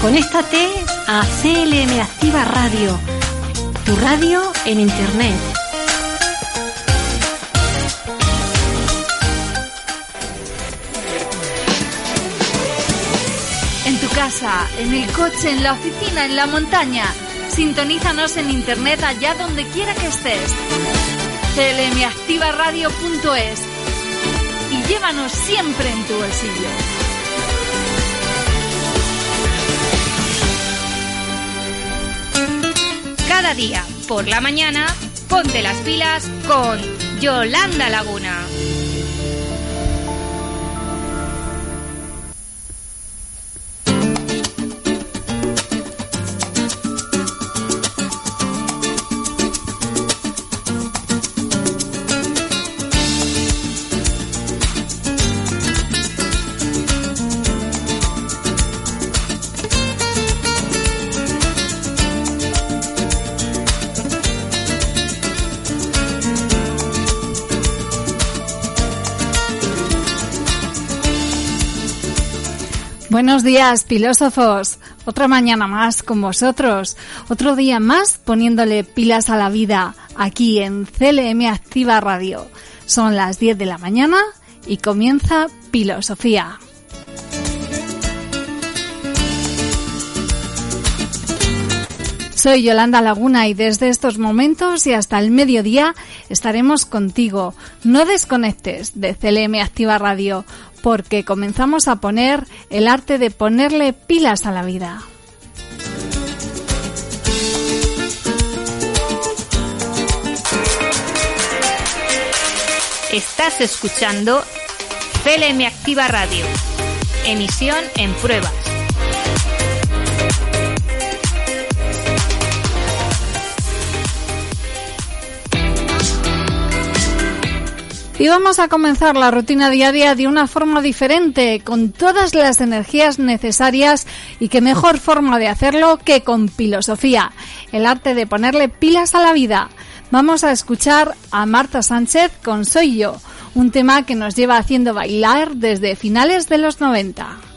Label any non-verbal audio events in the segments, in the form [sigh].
Conéctate a CLM Activa Radio, tu radio en Internet. En tu casa, en el coche, en la oficina, en la montaña. Sintonízanos en Internet allá donde quiera que estés. clmactivaradio.es y llévanos siempre en tu bolsillo. Cada día, por la mañana, ponte las pilas con Yolanda Laguna. Buenos días, filósofos. Otra mañana más con vosotros. Otro día más poniéndole pilas a la vida aquí en CLM Activa Radio. Son las 10 de la mañana y comienza Filosofía. Soy Yolanda Laguna y desde estos momentos y hasta el mediodía estaremos contigo. No desconectes de CLM Activa Radio porque comenzamos a poner el arte de ponerle pilas a la vida. Estás escuchando CLM Activa Radio. Emisión en pruebas. Y vamos a comenzar la rutina diaria de una forma diferente, con todas las energías necesarias y qué mejor [laughs] forma de hacerlo que con filosofía, el arte de ponerle pilas a la vida. Vamos a escuchar a Marta Sánchez con Soy yo, un tema que nos lleva haciendo bailar desde finales de los 90.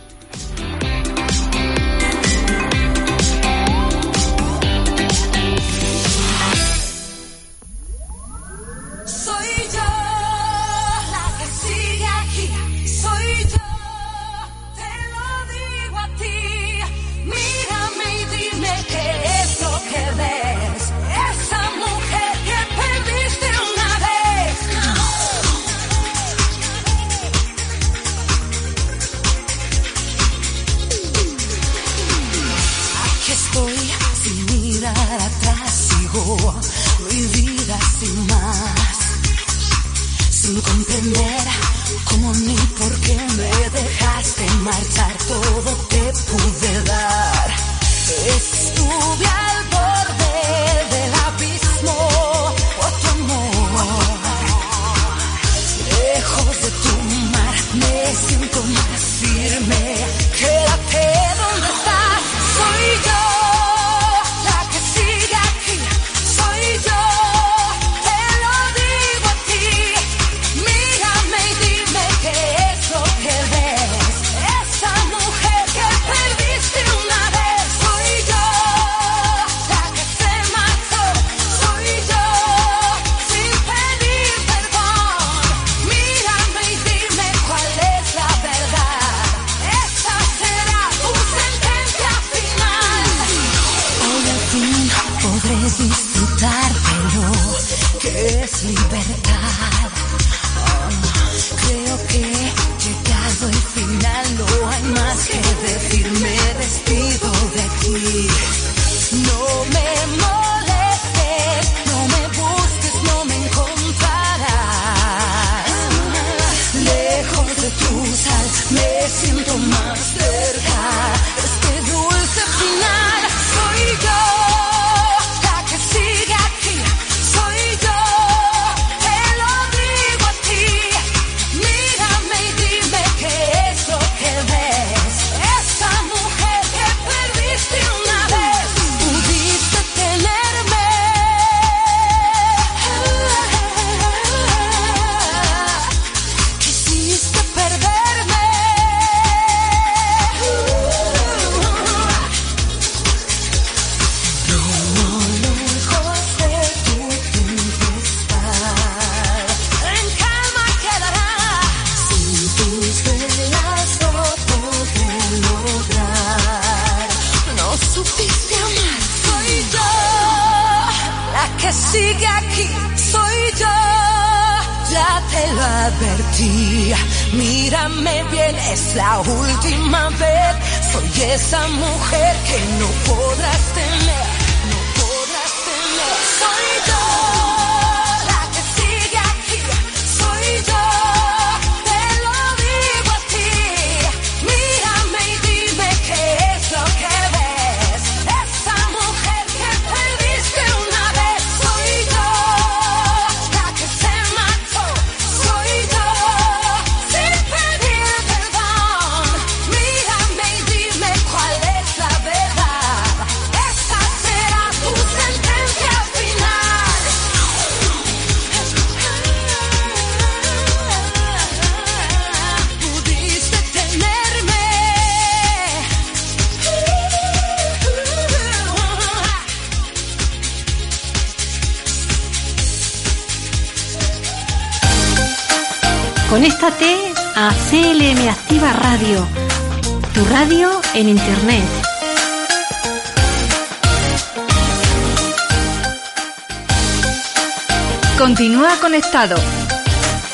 Conectado.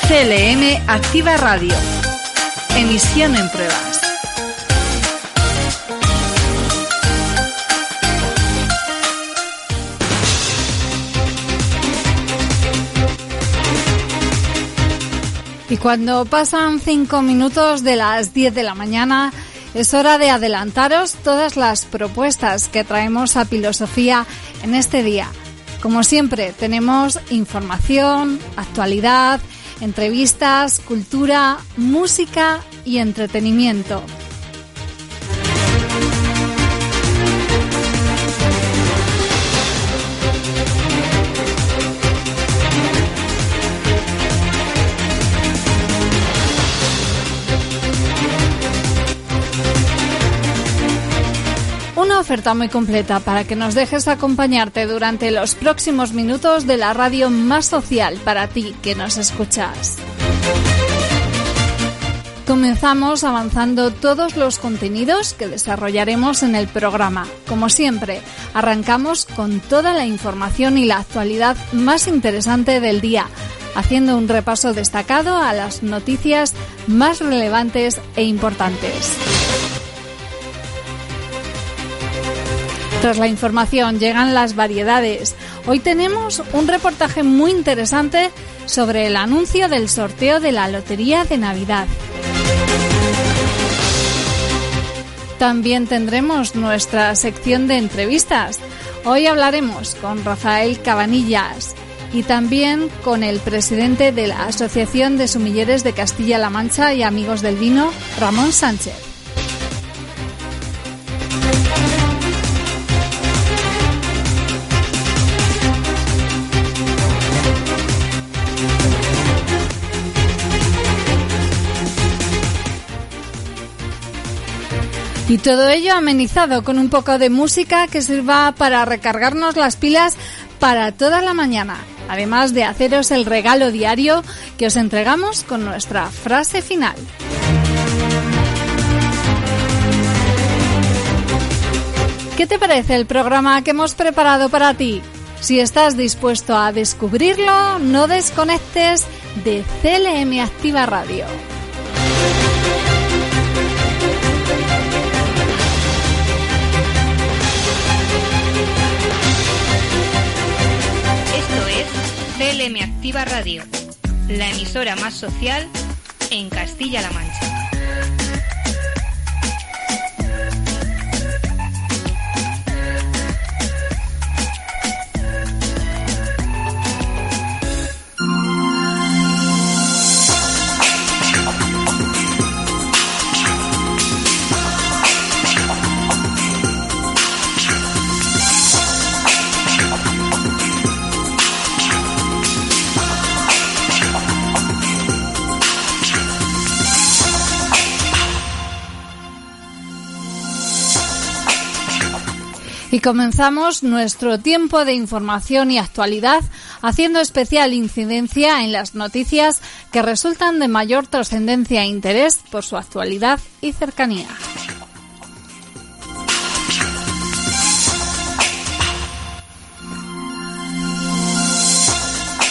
CLM Activa Radio. Emisión en pruebas. Y cuando pasan cinco minutos de las 10 de la mañana, es hora de adelantaros todas las propuestas que traemos a Filosofía en este día. Como siempre, tenemos información, actualidad, entrevistas, cultura, música y entretenimiento. Oferta muy completa para que nos dejes acompañarte durante los próximos minutos de la radio más social para ti que nos escuchas. Comenzamos avanzando todos los contenidos que desarrollaremos en el programa. Como siempre, arrancamos con toda la información y la actualidad más interesante del día, haciendo un repaso destacado a las noticias más relevantes e importantes. Tras la información llegan las variedades. Hoy tenemos un reportaje muy interesante sobre el anuncio del sorteo de la Lotería de Navidad. También tendremos nuestra sección de entrevistas. Hoy hablaremos con Rafael Cabanillas y también con el presidente de la Asociación de Sumilleres de Castilla-La Mancha y Amigos del Vino, Ramón Sánchez. Y todo ello amenizado con un poco de música que sirva para recargarnos las pilas para toda la mañana, además de haceros el regalo diario que os entregamos con nuestra frase final. ¿Qué te parece el programa que hemos preparado para ti? Si estás dispuesto a descubrirlo, no desconectes de CLM Activa Radio. CLM Activa Radio, la emisora más social en Castilla-La Mancha. Y comenzamos nuestro tiempo de información y actualidad haciendo especial incidencia en las noticias que resultan de mayor trascendencia e interés por su actualidad y cercanía.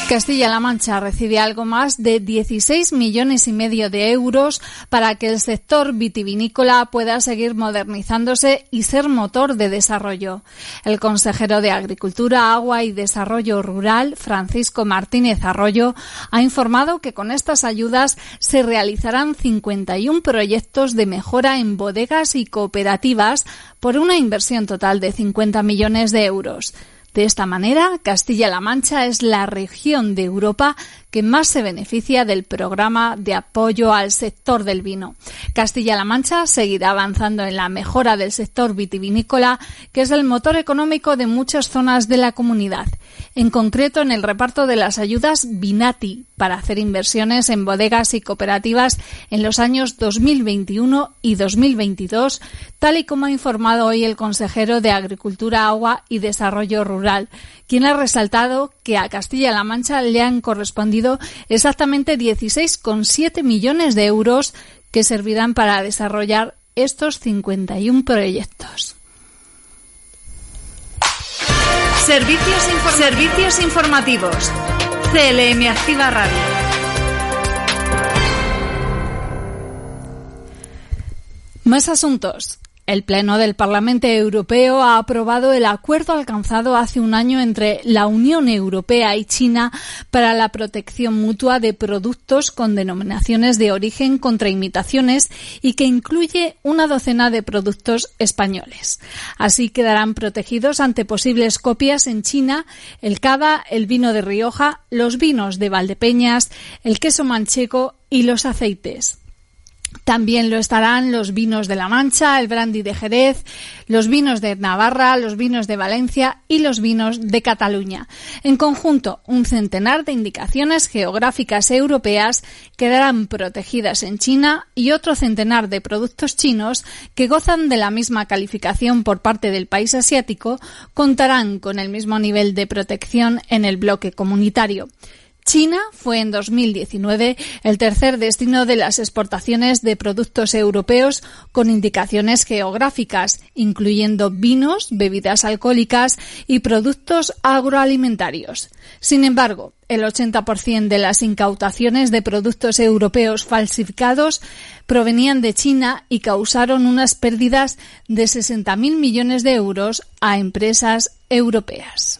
Castilla-La Mancha recibe algo más de 16 millones y medio de euros para que el sector vitivinícola pueda seguir modernizándose y ser motor de desarrollo. El consejero de Agricultura, Agua y Desarrollo Rural, Francisco Martínez Arroyo, ha informado que con estas ayudas se realizarán 51 proyectos de mejora en bodegas y cooperativas por una inversión total de 50 millones de euros. De esta manera, Castilla-La Mancha es la región de Europa más se beneficia del programa de apoyo al sector del vino. Castilla-La Mancha seguirá avanzando en la mejora del sector vitivinícola, que es el motor económico de muchas zonas de la comunidad, en concreto en el reparto de las ayudas Vinati para hacer inversiones en bodegas y cooperativas en los años 2021 y 2022, tal y como ha informado hoy el consejero de Agricultura, Agua y Desarrollo Rural, quien ha resaltado que a Castilla-La Mancha le han correspondido exactamente 16,7 millones de euros que servirán para desarrollar estos 51 proyectos. Servicios, Servicios informativos. CLM Activa Radio. Más asuntos. El Pleno del Parlamento Europeo ha aprobado el acuerdo alcanzado hace un año entre la Unión Europea y China para la protección mutua de productos con denominaciones de origen contra imitaciones y que incluye una docena de productos españoles. Así quedarán protegidos ante posibles copias en China el cava, el vino de Rioja, los vinos de Valdepeñas, el queso manchego y los aceites. También lo estarán los vinos de La Mancha, el brandy de Jerez, los vinos de Navarra, los vinos de Valencia y los vinos de Cataluña. En conjunto, un centenar de indicaciones geográficas europeas quedarán protegidas en China y otro centenar de productos chinos que gozan de la misma calificación por parte del país asiático contarán con el mismo nivel de protección en el bloque comunitario. China fue en 2019 el tercer destino de las exportaciones de productos europeos con indicaciones geográficas, incluyendo vinos, bebidas alcohólicas y productos agroalimentarios. Sin embargo, el 80% de las incautaciones de productos europeos falsificados provenían de China y causaron unas pérdidas de 60.000 millones de euros a empresas europeas.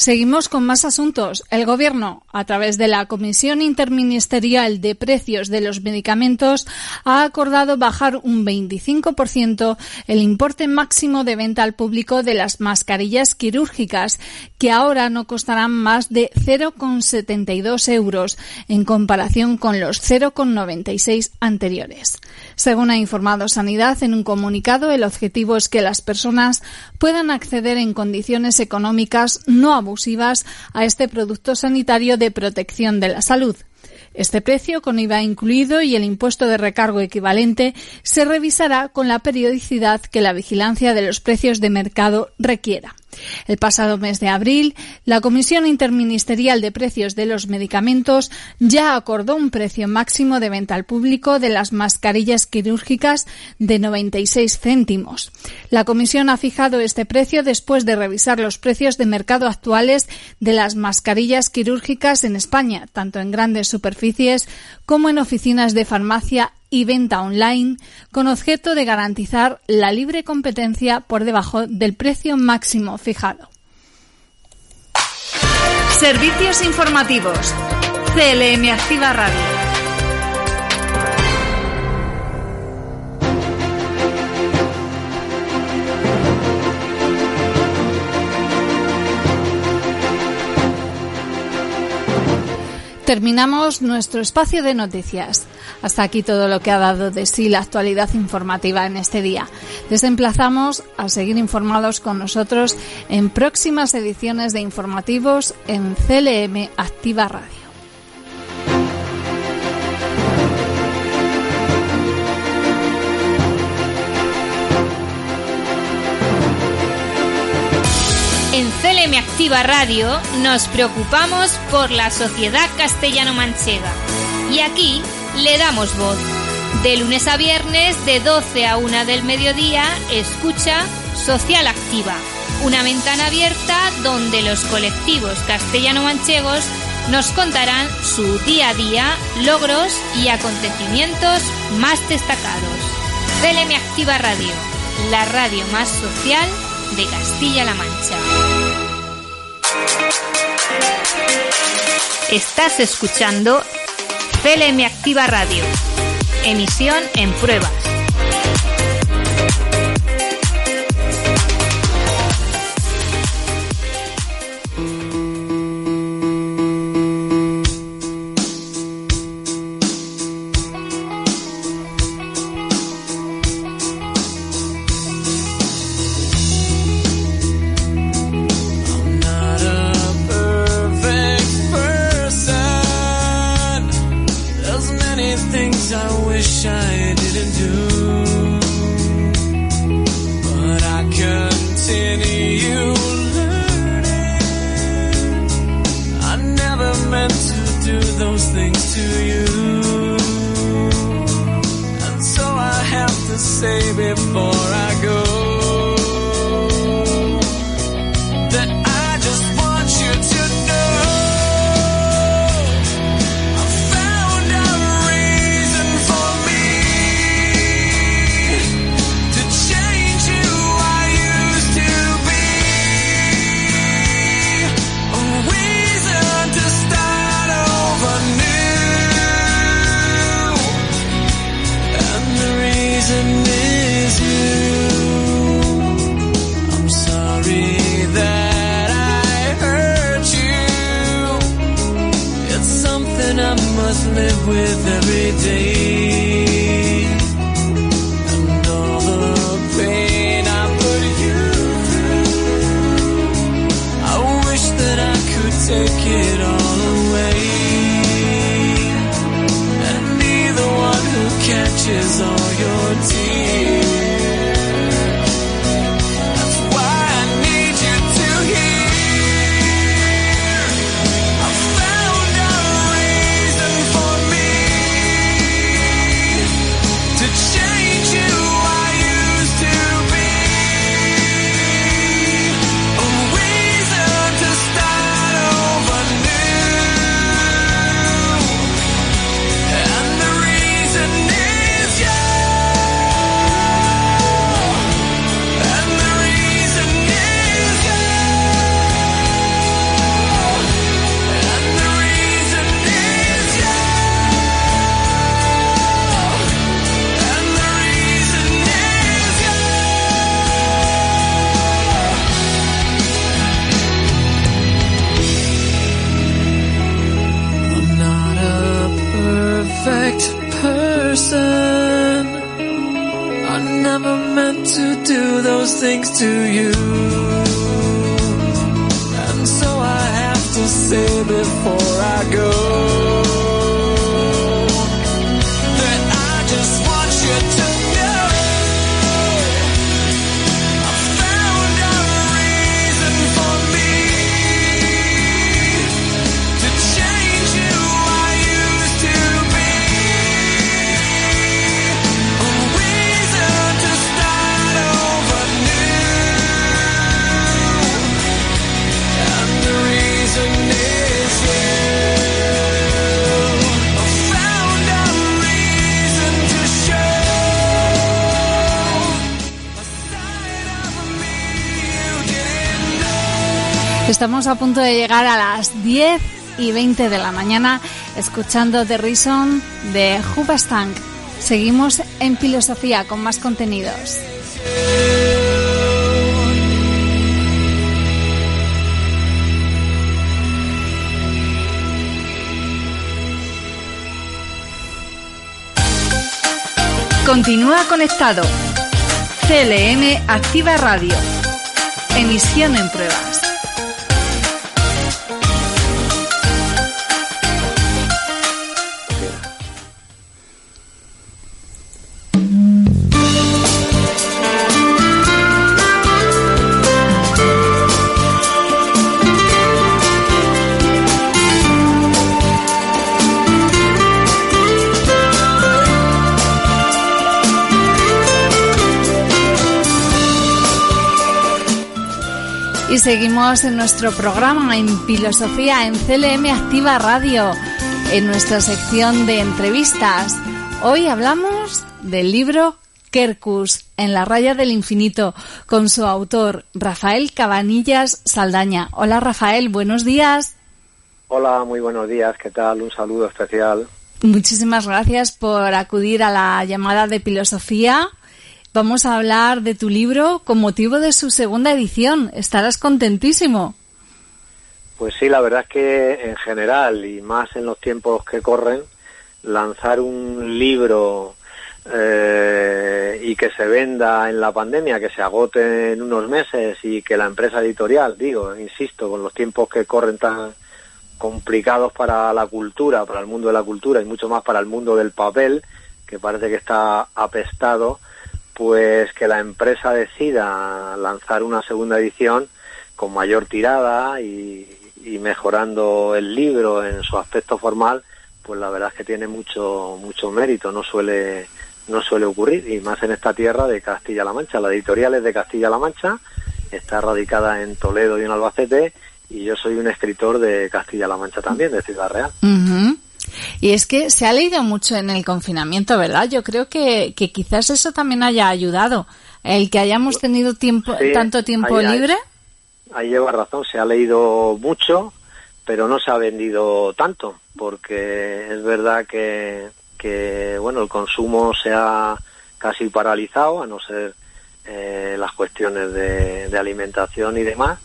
Seguimos con más asuntos. El Gobierno, a través de la Comisión Interministerial de Precios de los Medicamentos, ha acordado bajar un 25% el importe máximo de venta al público de las mascarillas quirúrgicas, que ahora no costarán más de 0,72 euros en comparación con los 0,96 anteriores. Según ha informado Sanidad en un comunicado, el objetivo es que las personas puedan acceder en condiciones económicas no abusivas a este producto sanitario de protección de la salud. Este precio, con IVA incluido y el impuesto de recargo equivalente, se revisará con la periodicidad que la vigilancia de los precios de mercado requiera. El pasado mes de abril, la Comisión Interministerial de Precios de los Medicamentos ya acordó un precio máximo de venta al público de las mascarillas quirúrgicas de 96 céntimos. La Comisión ha fijado este precio después de revisar los precios de mercado actuales de las mascarillas quirúrgicas en España, tanto en grandes superficies como en oficinas de farmacia y venta online con objeto de garantizar la libre competencia por debajo del precio máximo fijado. Servicios informativos. CLM Activa Radio. Terminamos nuestro espacio de noticias. Hasta aquí todo lo que ha dado de sí la actualidad informativa en este día. Les emplazamos a seguir informados con nosotros en próximas ediciones de informativos en CLM Activa Radio. En CLM Activa Radio nos preocupamos por la sociedad castellano-manchega y aquí le damos voz. De lunes a viernes, de 12 a 1 del mediodía, escucha Social Activa, una ventana abierta donde los colectivos castellano-manchegos nos contarán su día a día, logros y acontecimientos más destacados. CLM Activa Radio, la radio más social de Castilla-La Mancha. Estás escuchando CLM Activa Radio. Emisión en pruebas. a punto de llegar a las 10 y 20 de la mañana escuchando The Reason de Hoobastank. Seguimos en Filosofía con más contenidos. Continúa conectado. CLM Activa Radio. Emisión en pruebas. Seguimos en nuestro programa en Filosofía en CLM Activa Radio, en nuestra sección de entrevistas. Hoy hablamos del libro Kerkus, en la raya del infinito, con su autor, Rafael Cabanillas Saldaña. Hola Rafael, buenos días. Hola, muy buenos días, ¿qué tal? Un saludo especial. Muchísimas gracias por acudir a la llamada de filosofía. Vamos a hablar de tu libro con motivo de su segunda edición. Estarás contentísimo. Pues sí, la verdad es que en general y más en los tiempos que corren, lanzar un libro eh, y que se venda en la pandemia, que se agote en unos meses y que la empresa editorial, digo, insisto, con los tiempos que corren tan complicados para la cultura, para el mundo de la cultura y mucho más para el mundo del papel, que parece que está apestado, pues que la empresa decida lanzar una segunda edición con mayor tirada y, mejorando el libro en su aspecto formal, pues la verdad es que tiene mucho mucho mérito, no suele no suele ocurrir y más en esta tierra de Castilla-La Mancha. La editorial es de Castilla-La Mancha, está radicada en Toledo y en Albacete y yo soy un escritor de Castilla-La Mancha también, de Ciudad Real. Y es que se ha leído mucho en el confinamiento, ¿verdad? Yo creo que, que quizás eso también haya ayudado. El que hayamos tenido tiempo, Sí, tanto tiempo ahí- ahí- libre. Ahí lleva razón, se ha leído mucho, pero no se ha vendido tanto, porque es verdad que, que bueno, el consumo se ha casi paralizado, a no ser eh, las cuestiones de, de alimentación y demás,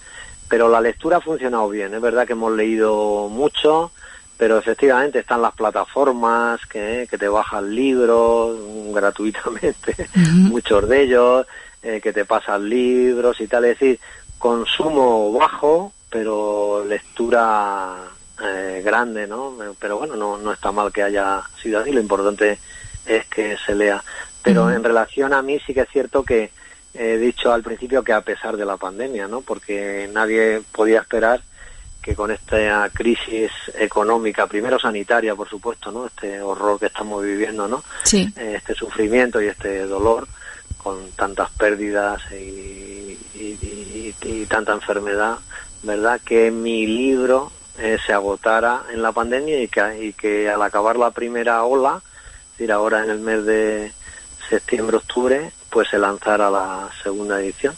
pero la lectura ha funcionado bien, es verdad que hemos leído mucho, pero efectivamente están las plataformas que, que te bajan libros [laughs] gratuitamente, muchos de ellos, eh, que te pasan libros y tal, es decir, consumo bajo, pero lectura eh, grande, ¿no? Pero bueno, no, no está mal que haya sido así, lo importante es que se lea. Pero en relación a mí sí que es cierto que he dicho al principio que a pesar de la pandemia, ¿no? Porque nadie podía esperar que con esta crisis económica, primero sanitaria, por supuesto, ¿no? Este horror que estamos viviendo, ¿no? Sí. Este sufrimiento y este dolor con tantas pérdidas y, y- y- y tanta enfermedad, ¿verdad? Que mi libro eh, se agotara en la pandemia y que, y que al acabar la primera ola, es decir, ahora en el mes de septiembre-octubre, pues se lanzara la segunda edición.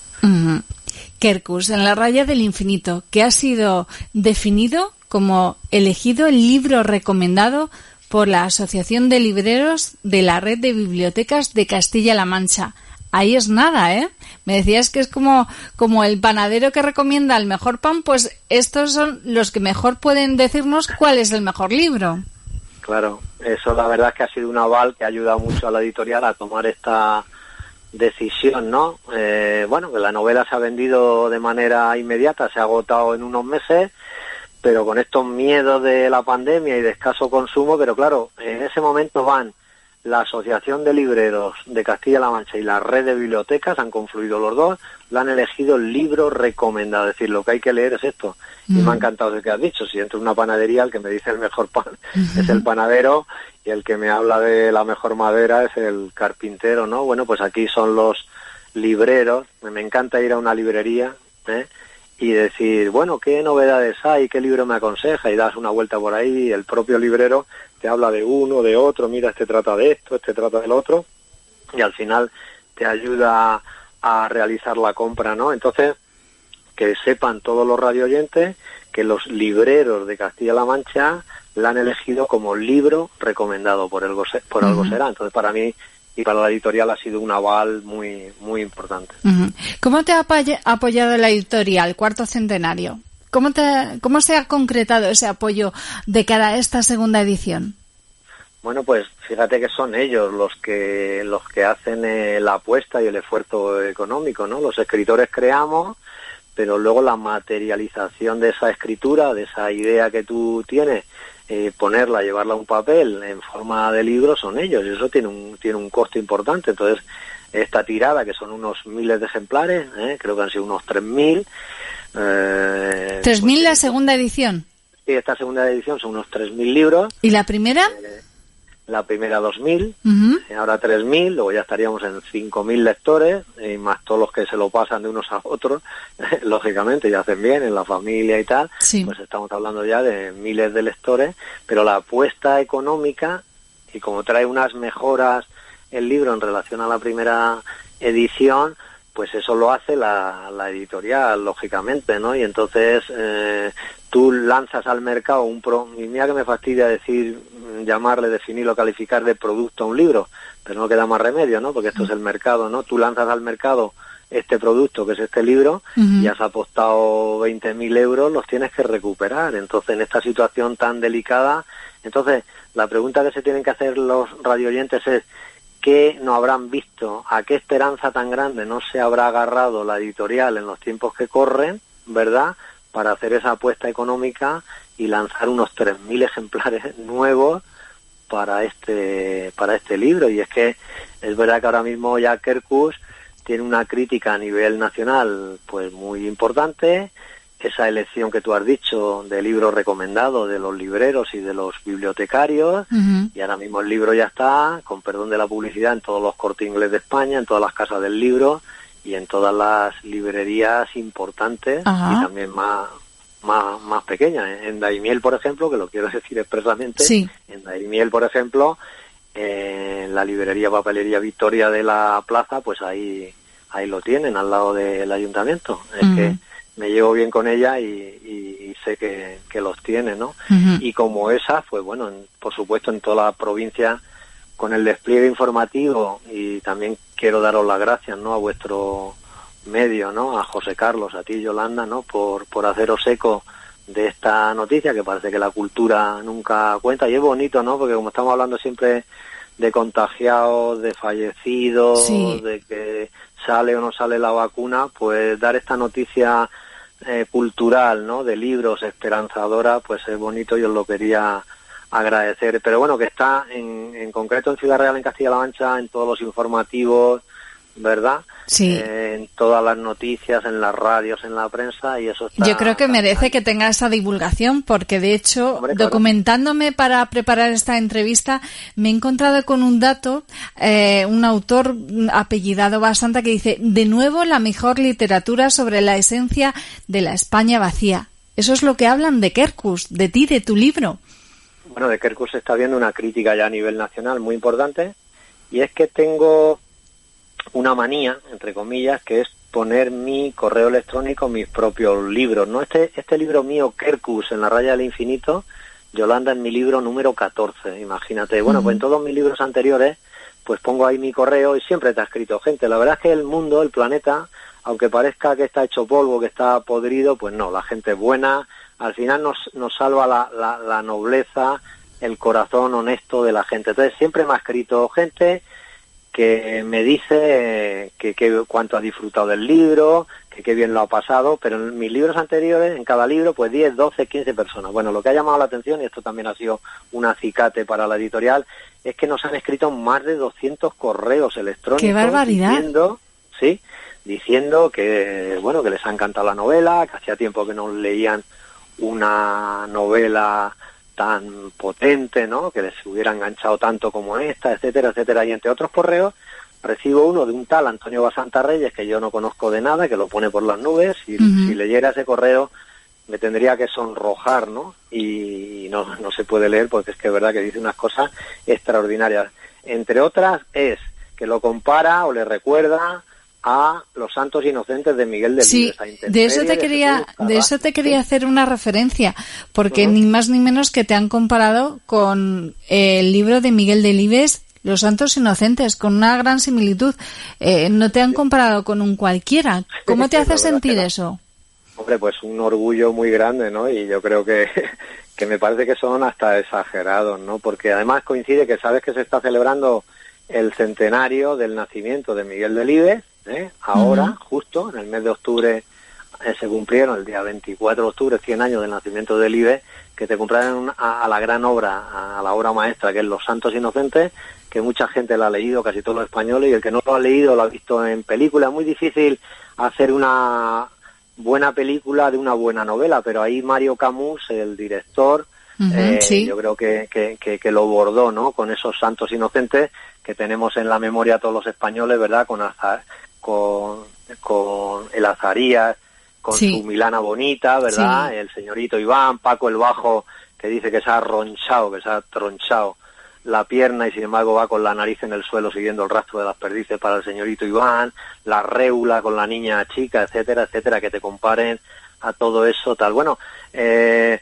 Kerkus, en la raya del infinito, que ha sido definido como elegido el libro recomendado por la Asociación de Libreros de la Red de Bibliotecas de Castilla-La Mancha. Ahí es nada, ¿eh? Me decías que es como, como el panadero que recomienda el mejor pan, pues estos son los que mejor pueden decirnos cuál es el mejor libro. Claro, eso la verdad es que ha sido un aval que ha ayudado mucho a la editorial a tomar esta decisión, ¿no? Eh, bueno, que la novela se ha vendido de manera inmediata, se ha agotado en unos meses, pero con estos miedos de la pandemia y de escaso consumo, pero claro, en ese momento van la Asociación de Libreros de Castilla-La Mancha y la Red de Bibliotecas, han confluido los dos, lo han elegido el libro recomendado, es decir, lo que hay que leer es esto. Y me ha encantado lo que has dicho, si entro en una panadería, el que me dice el mejor pan es el panadero y el que me habla de la mejor madera es el carpintero, ¿no? Bueno, pues aquí son los libreros, me encanta ir a una librería, ¿eh? y decir, bueno, ¿qué novedades hay? ¿Qué libro me aconseja? Y das una vuelta por ahí y el propio librero te habla de uno, de otro, mira, este trata de esto, este trata del otro, y al final te ayuda a realizar la compra, ¿no? Entonces, que sepan todos los radioyentes que los libreros de Castilla-La Mancha la han elegido como libro recomendado por, el por algo será. Entonces, para mí y para la editorial ha sido un aval muy, muy importante. ¿Cómo te ha apoya- apoyado la editorial Cuarto Centenario? ¿Cómo, te, ¿Cómo se ha concretado ese apoyo de cara a esta segunda edición? Bueno, pues fíjate que son ellos los que los que hacen eh, la apuesta y el esfuerzo económico, ¿no? Los escritores creamos, pero luego la materialización de esa escritura, de esa idea que tú tienes, eh, ponerla, llevarla a un papel en forma de libro, son ellos. Y eso tiene un tiene un costo importante. Entonces, esta tirada, que son unos miles de ejemplares, ¿eh? creo que han sido unos 3.000. Eh, 3.000 la segunda edición. sí, esta segunda edición son unos 3.000 libros. ¿Y la primera? La primera 2.000, Ujú. eh, ahora 3.000, luego ya estaríamos en 5.000 lectores, y más todos los que se lo pasan de unos a otros, [laughs] lógicamente, y hacen bien en la familia y tal, Sí. pues estamos hablando ya de miles de lectores, pero la apuesta económica, y como trae unas mejoras el libro en relación a la primera edición, pues eso lo hace la, la editorial, lógicamente, ¿no? Y entonces eh, tú lanzas al mercado un pro... Y mira que me fastidia decir, mm, llamarle, definirlo, calificar de producto a un libro, pero no queda más remedio, ¿no? Porque esto es el mercado, ¿no? Tú lanzas al mercado este producto, que es este libro, y has apostado 20.000 euros, los tienes que recuperar. Entonces, en esta situación tan delicada, entonces, la pregunta que se tienen que hacer los radioyentes es, ¿qué no habrán visto? ¿A qué esperanza tan grande no se habrá agarrado la editorial en los tiempos que corren, verdad? Para hacer esa apuesta económica y lanzar unos 3.000 ejemplares [laughs] nuevos para este para este libro. Y es que es verdad que ahora mismo ya Kerkus tiene una crítica a nivel nacional pues muy importante. Esa elección que tú has dicho de libro recomendado de los libreros y de los bibliotecarios. Y ahora mismo el libro ya está con perdón de la publicidad en todos los cortes inglés de España en todas las casas del libro y en todas las librerías importantes Ajá. y también más más, más pequeñas. En Daimiel, por ejemplo, que lo quiero [laughs] decir expresamente, Sí. en Daimiel, por ejemplo, en la librería Papelería Victoria de la Plaza, pues ahí ahí lo tienen, al lado del ayuntamiento. Es que me llevo bien con ella y, y- y sé que, que los tiene, ¿no? Y como esa, pues bueno, en- por supuesto en toda la provincia con el despliegue informativo y también quiero daros las gracias, ¿no? A vuestro medio, ¿no? A José Carlos, a ti Yolanda, ¿no? Por, por haceros eco de esta noticia que parece que la cultura nunca cuenta y es bonito, ¿no? Porque como estamos hablando siempre de contagiados, de fallecidos, Sí. de que sale o no sale la vacuna, pues dar esta noticia eh, cultural, ¿no? De libros esperanzadora, pues es bonito y os lo quería agradecer. Pero bueno, que está en, en concreto en Ciudad Real, en Castilla-La Mancha, en todos los informativos, ¿verdad? Sí. Eh, en todas las noticias, en las radios, en la prensa y eso está... Yo creo que merece que tenga esa divulgación porque de hecho, Hombre, claro. documentándome para preparar esta entrevista, me he encontrado con un dato, eh, un autor apellidado bastante que dice, de nuevo la mejor literatura sobre la esencia de la España vacía. Eso es lo que hablan de Kerkus, de ti, de tu libro. Bueno, de Kerkus se está viendo una crítica ya a nivel nacional muy importante y es que tengo una manía, entre comillas, que es poner mi correo electrónico, mis propios libros, ¿no? Este, este libro mío, Kerkus, en la raya del infinito, Yolanda en mi libro número 14, imagínate. Bueno, pues en todos mis libros anteriores, pues pongo ahí mi correo y siempre te ha escrito gente. La verdad es que el mundo, el planeta, aunque parezca que está hecho polvo, que está podrido, pues no, la gente es buena, al final nos, nos salva la, la, la nobleza, el corazón honesto de la gente. Entonces siempre me ha escrito gente que me dice que, que cuánto ha disfrutado del libro, que qué bien lo ha pasado, pero en mis libros anteriores, en cada libro, pues 10, 12, 15 personas. Bueno, lo que ha llamado la atención, y esto también ha sido un acicate para la editorial, es que nos han escrito más de 200 correos electrónicos. ¡Qué barbaridad! Diciendo, sí, diciendo que, bueno, que les ha encantado la novela, que hacía tiempo que no leían una novela tan potente, ¿no? Que les hubiera enganchado tanto como esta, etcétera, etcétera. Y entre otros correos recibo uno de un tal Antonio Basanta Reyes que yo no conozco de nada, que lo pone por las nubes. Y si leyera ese correo me tendría que sonrojar, ¿no? Y no, no se puede leer porque es que es verdad que dice unas cosas extraordinarias. Entre otras es que lo compara o le recuerda a los santos inocentes de Miguel de Sí, de eso te quería, de eso te quería hacer una referencia, porque ni más ni menos que te han comparado con el libro de Miguel Delibes, Los Santos Inocentes, con una gran similitud. Eh, no te han comparado con un cualquiera. [laughs] ¿Cómo te hace sentir no. eso? Hombre, pues un orgullo muy grande, ¿no? Y yo creo que, [laughs] que me parece que son hasta exagerados, ¿no? Porque además coincide que sabes que se está celebrando el centenario del nacimiento de Miguel Delibes, ¿eh? Ahora, justo, en el mes de octubre eh, se cumplieron, el día 24 de octubre, 100 años del nacimiento de Delibes, que te cumplieron a, a la gran obra, a la obra maestra, que es Los Santos Inocentes, que mucha gente la ha leído, casi todos los españoles, y el que no lo ha leído lo ha visto en película. Es muy difícil hacer una buena película de una buena novela, pero ahí Mario Camus, el director, Eh, sí. Yo creo que, que, que, que lo bordó, ¿no? Con esos santos inocentes que tenemos en la memoria todos los españoles, ¿verdad? Con, Aza- con, con el Azarías, con Sí. su Milana Bonita, ¿verdad? Sí. El señorito Iván, Paco el Bajo, que dice que se ha ronchado, que se ha tronchado la pierna y sin embargo va con la nariz en el suelo siguiendo el rastro de las perdices para el señorito Iván, la réula con la niña chica, etcétera, etcétera, que te comparen a todo eso, tal. Bueno, eh,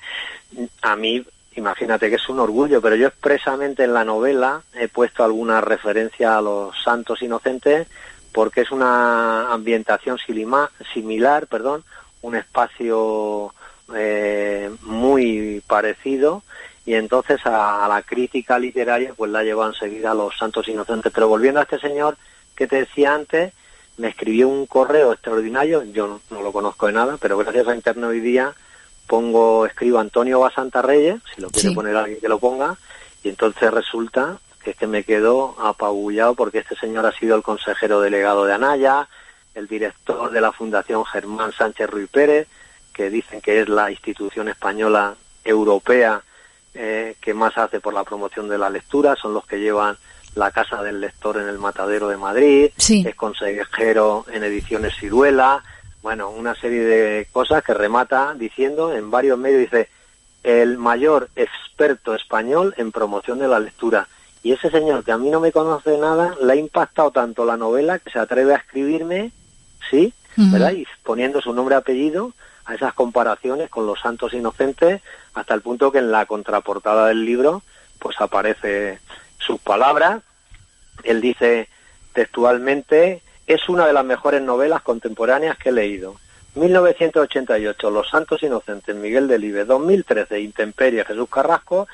a mí, imagínate que es un orgullo, pero yo expresamente en la novela he puesto alguna referencia a los santos inocentes porque es una ambientación silima- similar, perdón, un espacio eh, muy parecido y entonces a, a la crítica literaria pues la lleva enseguida a los santos inocentes. Pero volviendo a este señor que te decía antes, me escribió un correo extraordinario, yo no, no lo conozco de nada, pero gracias a Internet hoy día pongo, escribo Antonio Basanta Reyes, si lo quiere Sí. poner alguien que lo ponga, y entonces resulta es que me quedo apabullado porque este señor ha sido el consejero delegado de Anaya, el director de la Fundación Germán Sánchez Ruiz Pérez, que dicen que es la institución española europea eh, que más hace por la promoción de la lectura, son los que llevan la Casa del Lector en el Matadero de Madrid, Sí. es consejero en Ediciones Ciruela, bueno, una serie de cosas que remata diciendo en varios medios, dice, el mayor experto español en promoción de la lectura. Y ese señor que a mí no me conoce nada, le ha impactado tanto la novela que se atreve a escribirme, ¿sí? Ujú. ¿Verdad? Y poniendo su nombre y apellido a esas comparaciones con los santos inocentes, hasta el punto que en la contraportada del libro, pues aparece sus palabras. Él dice textualmente, es una de las mejores novelas contemporáneas que he leído. 1988, Los Santos Inocentes, Miguel Delibes. 2013, Intemperie, Jesús Carrasco.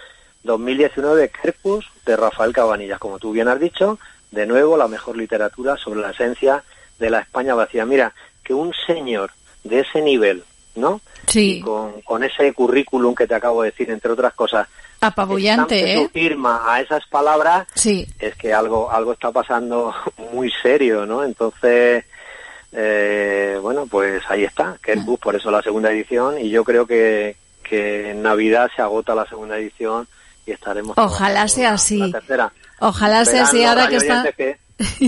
2019, Kerkus, de Rafael Cabanillas. Como tú bien has dicho, de nuevo la mejor literatura sobre la esencia de la España vacía. Mira, que un señor de ese nivel, ¿no? Sí. Y con, con ese currículum que te acabo de decir, entre otras cosas, Apabullante, ¿eh? firma a esas palabras, Sí. es que algo algo está pasando [laughs] muy serio, ¿no? Entonces, eh, bueno, pues ahí está, Kerkus, por eso la segunda edición, y yo creo que, que en Navidad se agota la segunda edición y estaremos... Ojalá sea la- así. La tercera. Ojalá sea así ahora que está... que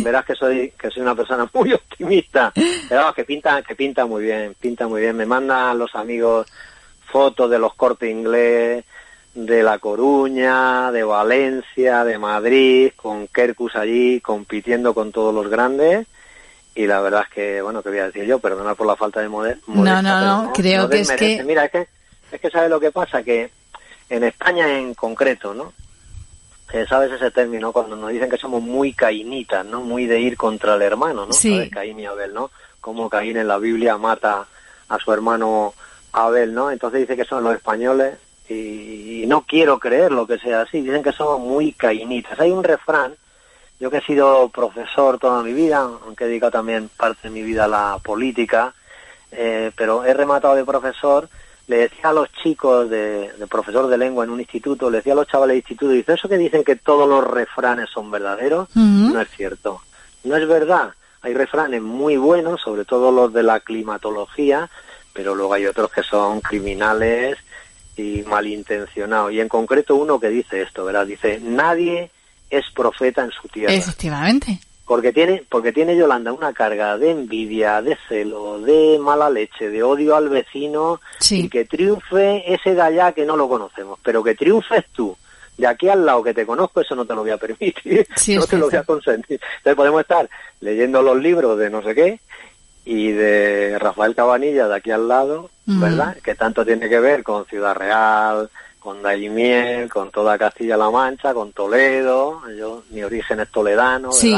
verás que soy que soy una persona muy optimista pero que pinta que pinta muy bien pinta muy bien me mandan los amigos fotos de los cortes inglés de La Coruña, de Valencia, de Madrid, con Kerkus allí compitiendo con todos los grandes y la verdad es que, bueno, que voy a decir yo, perdona por la falta de mode- modestia. no, pero no, creo que es que- Mira, es que, es que ¿sabes lo que pasa? Que en España en concreto, ¿no? Eh, ¿Sabes ese término? Cuando nos dicen que somos muy cainitas, ¿no? Muy de ir contra el hermano, ¿no? Sí. Caín y Abel, ¿no? Como Caín en la Biblia mata a su hermano Abel, ¿no? Entonces dice que son los españoles y, y no quiero creer lo que sea así. Dicen que somos muy cainitas. Hay un refrán, yo que he sido profesor toda mi vida, aunque he dedicado también parte de mi vida a la política, eh, pero he rematado de profesor, le decía a los chicos de, de profesor de lengua en un instituto, le decía a los chavales del instituto, dice, eso que dicen que todos los refranes son verdaderos, no es cierto. No es verdad. Hay refranes muy buenos, sobre todo los de la climatología, pero luego hay otros que son criminales y malintencionados. Y en concreto uno que dice esto, ¿verdad? Dice, nadie es profeta en su tierra. Efectivamente. Porque tiene, porque tiene Yolanda una carga de envidia, de celo, de mala leche, de odio al vecino Sí. y que triunfe ese de allá que no lo conocemos, pero que triunfes tú. De aquí al lado que te conozco, eso no te lo voy a permitir, [laughs] Sí, [laughs] no te lo voy a consentir. Entonces podemos estar leyendo los libros de no sé qué y de Rafael Cabanilla de aquí al lado, Ujú. ¿verdad? Que tanto tiene que ver con Ciudad Real, con Daimiel, con toda Castilla-La Mancha, con Toledo, yo, mi origen es toledano, Sí.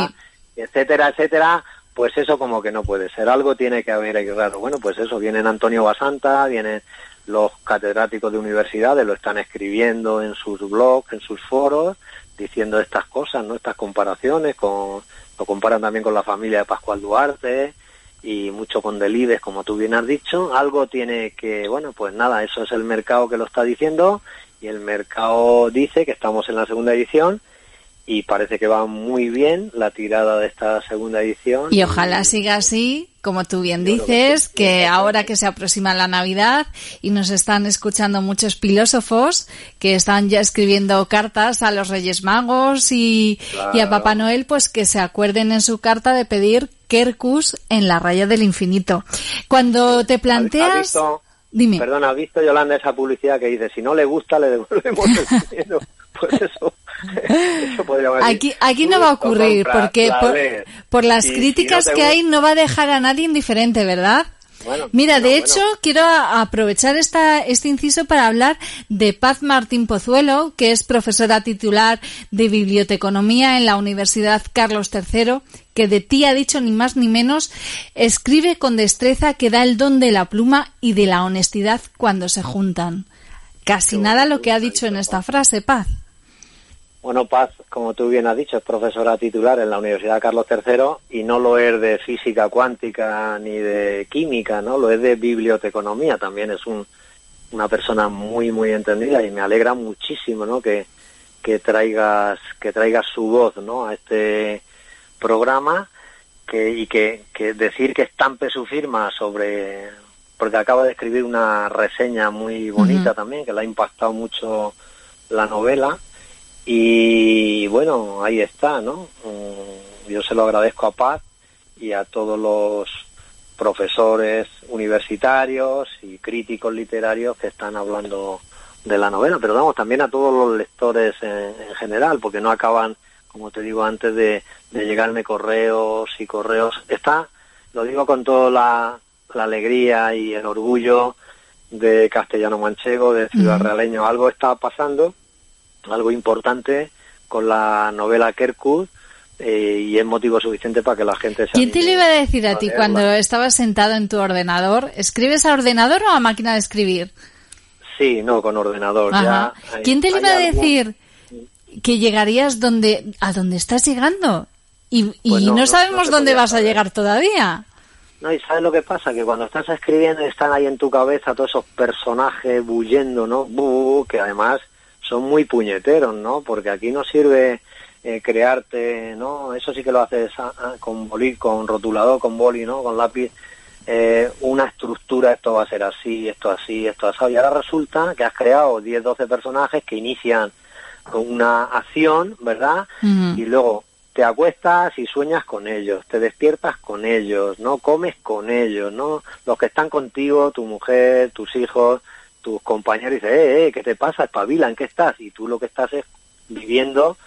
Etcétera, etcétera, pues eso como que no puede ser. Algo tiene que haber ahí raro. Bueno, pues eso, vienen Antonio Basanta, vienen los catedráticos de universidades, lo están escribiendo en sus blogs, en sus foros, diciendo estas cosas, ¿no? Estas comparaciones, con, lo comparan también con la familia de Pascual Duarte y mucho con Delibes, como tú bien has dicho. Algo tiene que, bueno, pues nada, eso es el mercado que lo está diciendo y el mercado dice que estamos en la segunda edición y parece que va muy bien la tirada de esta segunda edición. Y ojalá siga así, como tú bien dices, que ahora que se aproxima la Navidad y nos están escuchando muchos filósofos que están ya escribiendo cartas a los Reyes Magos y, y a Papá Noel, pues que se acuerden en su carta de pedir Kerkus en la raya del infinito. Cuando te ¿Has planteas... visto- Dime. Perdona, ¿has visto, Yolanda, esa publicidad que dice, si no le gusta, le devolvemos el [laughs] dinero? Pues eso, [laughs] eso. Aquí, no va a ocurrir porque la por, las y si críticas no que hay no va a dejar a nadie indiferente, ¿verdad? Bueno, Mira, bueno, de bueno. hecho, quiero aprovechar esta, este inciso para hablar de Paz Martín Pozuelo, que es profesora titular de Biblioteconomía en la Universidad Carlos III, que de ti ha dicho ni más ni menos, escribe con destreza que da el don de la pluma y de la honestidad cuando se juntan. Casi nada lo que ha dicho en esta frase, Paz. Bueno, Paz, como tú bien has dicho, es profesora titular en la Universidad Carlos III y no lo es de física cuántica ni de química, ¿no? Lo es de biblioteconomía. También es un, una persona muy, muy entendida y me alegra muchísimo, ¿no? Que, que traigas, que traigas su voz, ¿no? A este programa que, y que, que decir que estampe su firma sobre, porque acaba de escribir una reseña muy bonita también, que le ha impactado mucho la novela. Y bueno, ahí está, ¿no? Mm, Yo se lo agradezco a Paz y a todos los profesores universitarios y críticos literarios que están hablando de la novela, pero vamos, también a todos los lectores en, en general, porque no acaban, como te digo antes, de, de llegarme correos y correos. Está, lo digo con toda la, la alegría y el orgullo de castellano manchego, de ciudad realeño. Algo está pasando algo importante con la novela Kerkut eh, y es motivo suficiente para que la gente se ¿Quién te lo iba a decir a ti cuando estabas sentado en tu ordenador? ¿Escribes a ordenador o a máquina de escribir? Sí, no, con ordenador. Ya hay- ¿Quién te lo iba a decir que llegarías donde a donde estás llegando? Y, y Pues no, sabemos no dónde vas a llegar todavía. No, y ¿sabes lo que pasa? Que cuando estás escribiendo están ahí en tu cabeza todos esos personajes bullendo, ¿no? Que además son muy puñeteros, ¿no? Porque aquí no sirve eh, crearte, ¿no? Eso sí que lo haces ah, ah, con boli, con rotulador, con boli, ¿no? Con lápiz. eh, una estructura, esto va a ser así, esto así, esto así. Y ahora resulta que has creado 10, 12 personajes que inician con una acción, ¿verdad? Y luego te acuestas y sueñas con ellos, te despiertas con ellos, ¿no? Comes con ellos, ¿no? Los que están contigo, tu mujer, tus hijos, tus compañeros, dicen, eh, eh, ¿qué te pasa? Espabila, ¿en qué estás? Y tú lo que estás es viviendo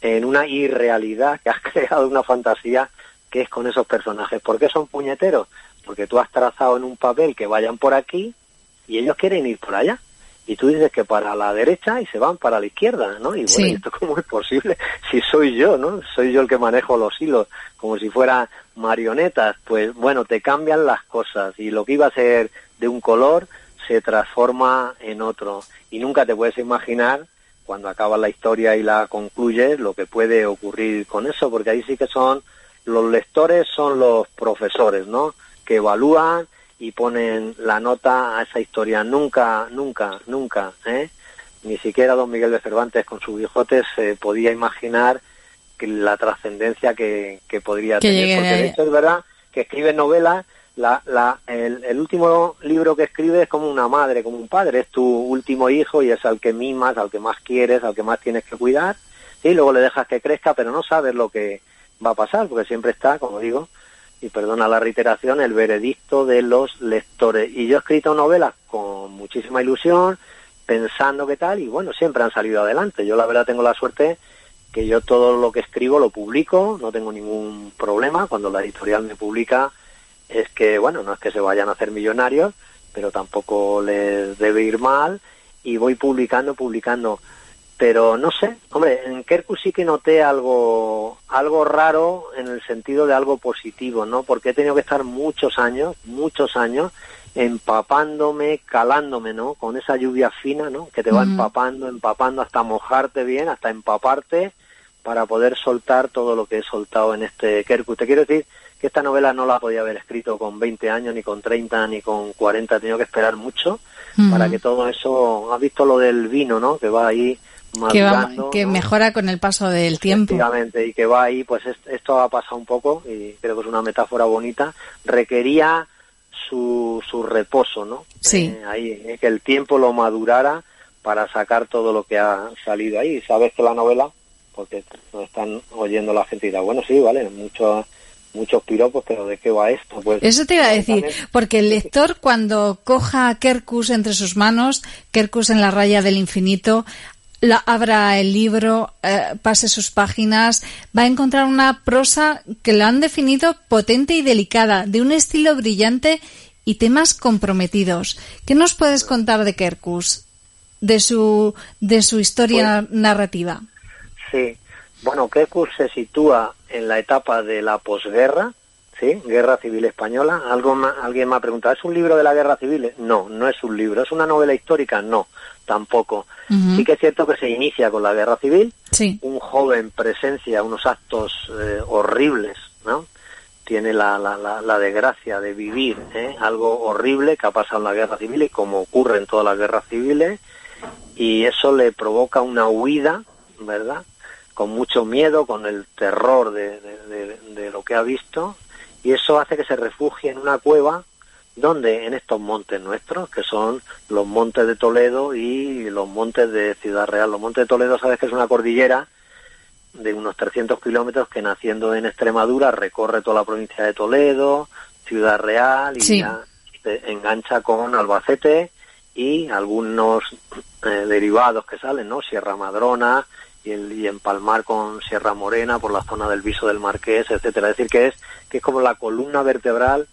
en una irrealidad que has [laughs] creado, una fantasía que es con esos personajes. ¿Por qué son puñeteros? Porque tú has trazado en un papel que vayan por aquí y ellos quieren ir por allá. Y tú dices que para la derecha y se van para la izquierda, ¿no? Y bueno, Sí. ¿y ¿esto cómo es posible? [laughs] Si soy yo, ¿no? Soy yo el que manejo los hilos, como si fueran marionetas. Pues bueno, te cambian las cosas y lo que iba a ser de un color se transforma en otro. Y nunca te puedes imaginar cuando acabas la historia y la concluyes lo que puede ocurrir con eso, porque ahí sí que son los lectores son los profesores, ¿no? Que evalúan y ponen la nota a esa historia. Nunca, nunca, nunca, ¿eh? Ni siquiera don Miguel de Cervantes con su Quijote se podía imaginar que la trascendencia que, que podría Que tener. Porque de hecho es verdad que escribe novelas, la, la, el, el último libro que escribe es como una madre, como un padre, es tu último hijo y es al que mimas, al que más quieres, al que más tienes que cuidar, y luego le dejas que crezca, pero no sabes lo que va a pasar, porque siempre está, como digo, y perdona la reiteración, el veredicto de los lectores. Y yo he escrito novelas con muchísima ilusión, pensando que tal, y bueno, siempre han salido adelante. Yo la verdad tengo la suerte que yo todo lo que escribo lo publico, no tengo ningún problema. Cuando la editorial me publica, es que, bueno, no es que se vayan a hacer millonarios, pero tampoco les debe ir mal, y voy publicando, publicando. Pero no sé, hombre, en Kerkus sí que noté algo, algo raro en el sentido de algo positivo, ¿no? Porque he tenido que estar muchos años, muchos años, empapándome, calándome, ¿no? Con esa lluvia fina, ¿no? Que te va empapando, empapando hasta mojarte bien, hasta empaparte para poder soltar todo lo que he soltado en este Kerkus. Te quiero decir que esta novela no la podía haber escrito con 20 años, ni con 30, ni con 40, he tenido que esperar mucho para que todo eso, has visto lo del vino, ¿no? Que va ahí Que, va- madurando, que ¿no? mejora con el paso del tiempo. Efectivamente, y que va ahí, pues est- esto ha pasado un poco, y creo que es una metáfora bonita, requería su, su reposo, ¿no? Sí. Eh, ahí, eh, que el tiempo lo madurara para sacar todo lo que ha salido ahí. Sabes que la novela, porque nos están oyendo la gente y dirá, bueno, sí, vale, muchos muchos piropos, pero ¿de qué va esto? Pues Eso te iba a decir, porque el lector cuando coja a Kerkus entre sus manos, Kerkus en la raya del infinito, la, abra el libro, eh, pase sus páginas, va a encontrar una prosa que lo han definido potente y delicada, de un estilo brillante y temas comprometidos. ¿Qué nos puedes contar de Kerkus? De su, de su historia narrativa. Sí. Bueno, Kekus se sitúa en la etapa de la posguerra, ¿sí? Guerra Civil Española. Algo alguien me ha preguntado, ¿es un libro de la Guerra Civil? No, no es un libro. ¿Es una novela histórica? No, tampoco. Sí que es cierto que se inicia con la Guerra Civil. Sí. Un joven presencia unos actos eh, horribles, ¿no? Tiene la, la, la, la desgracia de vivir ¿eh? algo horrible que ha pasado en la Guerra Civil y como ocurre en todas las guerras civiles y eso le provoca una huida, ¿verdad? Con mucho miedo, con el terror de, de- de- de lo que ha visto, y eso hace que se refugie en una cueva donde en estos montes nuestros, que son los montes de Toledo y los montes de Ciudad Real. Los montes de Toledo, sabes que es una cordillera de unos 300 kilómetros que naciendo en Extremadura recorre toda la provincia de Toledo, Ciudad Real y Sí. ya se engancha con Albacete y algunos eh, derivados que salen, ¿no? Sierra Madrona y, el, y empalmar con Sierra Morena por la zona del Viso del Marqués, etcétera. Es decir, que es que es como la columna vertebral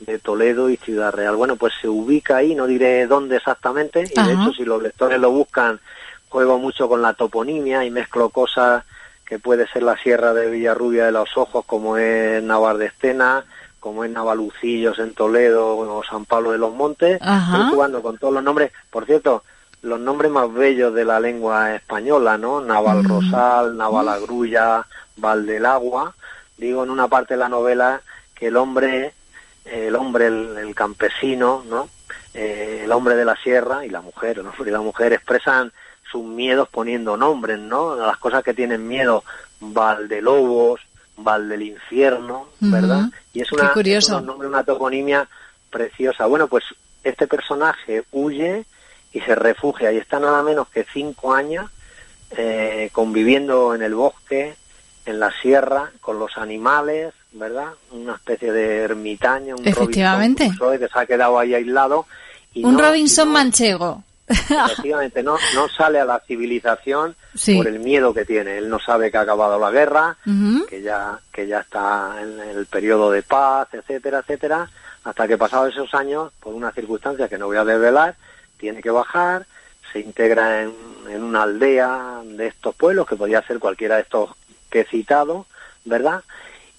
de Toledo y Ciudad Real. Bueno, pues se ubica ahí, no diré dónde exactamente, y de hecho si los lectores lo buscan, juego mucho con la toponimia y mezclo cosas que puede ser la Sierra de Villarrubia de los Ojos, como es Navar de Estena, como es Navalucillos en Toledo o San Pablo de los Montes, Ajá. estoy jugando con todos los nombres, por cierto, los nombres más bellos de la lengua española, ¿no? Naval Rosal, Naval Agrulla, Val del Agua. Digo en una parte de la novela que el hombre, el hombre, el, el campesino, ¿no? Eh, el hombre de la sierra y la mujer, hombre y la mujer expresan sus miedos poniendo nombres, ¿no? A las cosas que tienen miedo, Val de Lobos, Val del Infierno, ¿verdad? Ujú. Y es una, es unos nombres, una toponimia preciosa. Bueno, pues este personaje huye y se refugia y está nada menos que cinco años eh, conviviendo en el bosque, en la sierra, con los animales, ¿verdad? Una especie de ermitaño, un Efectivamente. Robinson que se ha quedado ahí aislado. Y Un no- Robinson y no- manchego. Efectivamente, no, no sale a la civilización Sí. por el miedo que tiene. Él no sabe que ha acabado la guerra, que ya que ya está en el periodo de paz, etcétera, etcétera, hasta que pasados esos años, por una circunstancia que no voy a desvelar, tiene que bajar, se integra en, en una aldea de estos pueblos, que podría ser cualquiera de estos que he citado, ¿verdad?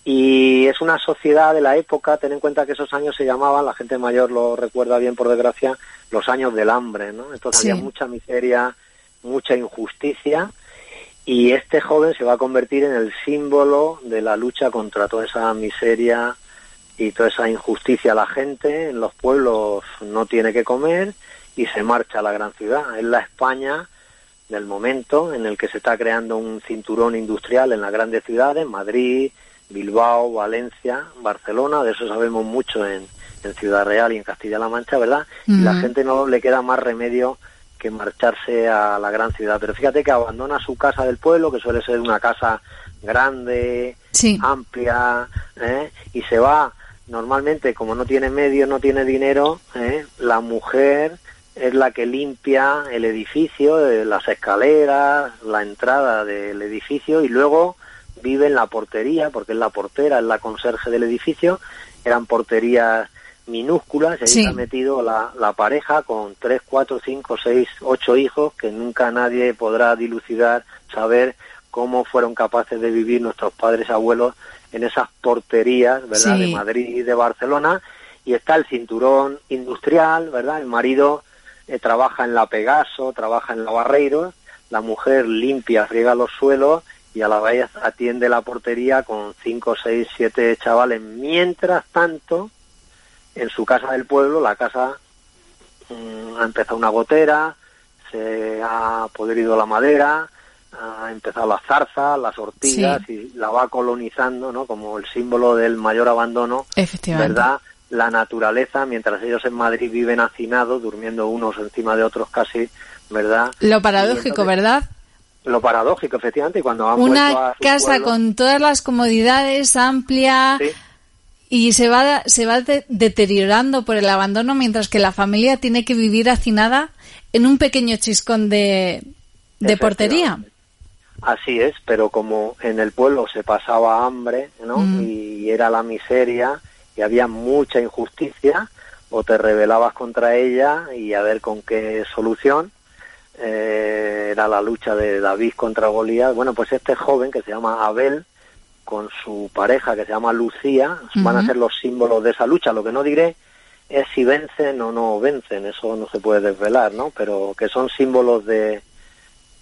Y es una sociedad de la época, ten en cuenta que esos años se llamaban, la gente mayor lo recuerda bien por desgracia, los años del hambre, ¿no? Entonces Sí. había mucha miseria, mucha injusticia, y este joven se va a convertir en el símbolo de la lucha contra toda esa miseria y toda esa injusticia. La gente en los pueblos no tiene que comer y se marcha a la gran ciudad. Es la España del momento en el que se está creando un cinturón industrial en las grandes ciudades, Madrid, Bilbao, Valencia, Barcelona, de eso sabemos mucho en, en Ciudad Real y en Castilla-La Mancha, ¿verdad? Y la gente no le queda más remedio que marcharse a la gran ciudad. Pero fíjate que abandona su casa del pueblo, que suele ser una casa grande, Sí. amplia, ¿eh? y se va, normalmente como no tiene medios, no tiene dinero, ¿eh? la mujer es la que limpia el edificio, eh, las escaleras, la entrada del edificio y luego vive en la portería, porque es la portera, es la conserje del edificio, eran porterías minúsculas y ahí Sí. está metido la, la pareja con tres, cuatro, cinco, seis, ocho hijos que nunca nadie podrá dilucidar, saber cómo fueron capaces de vivir nuestros padres abuelos en esas porterías, ¿verdad? Sí. De Madrid y de Barcelona y está el cinturón industrial, ¿verdad? El marido eh, trabaja en la Pegaso, trabaja en la Barreiros, la mujer limpia, friega los suelos y a la vez atiende la portería con cinco, seis, siete chavales. Mientras tanto, en su casa del pueblo, la casa mm, ha empezado una gotera, se ha podrido la madera, ha empezado las zarzas, las ortigas y la va colonizando, ¿no? Como el símbolo del mayor abandono, Efectivamente. ¿verdad? La naturaleza, mientras ellos en Madrid viven hacinados, durmiendo unos encima de otros casi, ¿verdad? Lo paradójico, ¿verdad? Lo paradójico, efectivamente, y cuando han vuelto a Una casa pueblo- con todas las comodidades, amplia, Sí, y se va, se va de- deteriorando por el abandono, mientras que la familia tiene que vivir hacinada en un pequeño chiscón de, de portería. Así es, pero como en el pueblo se pasaba hambre, ¿no? Mm. Y era la miseria y había mucha injusticia, o te rebelabas contra ella y a ver con qué solución. Eh, era la lucha de David contra Goliat. Bueno, pues este joven que se llama Abel, con su pareja que se llama Lucía, van a ser los símbolos de esa lucha. Lo que no diré es si vencen o no vencen, eso no se puede desvelar, ¿no? Pero que son símbolos de,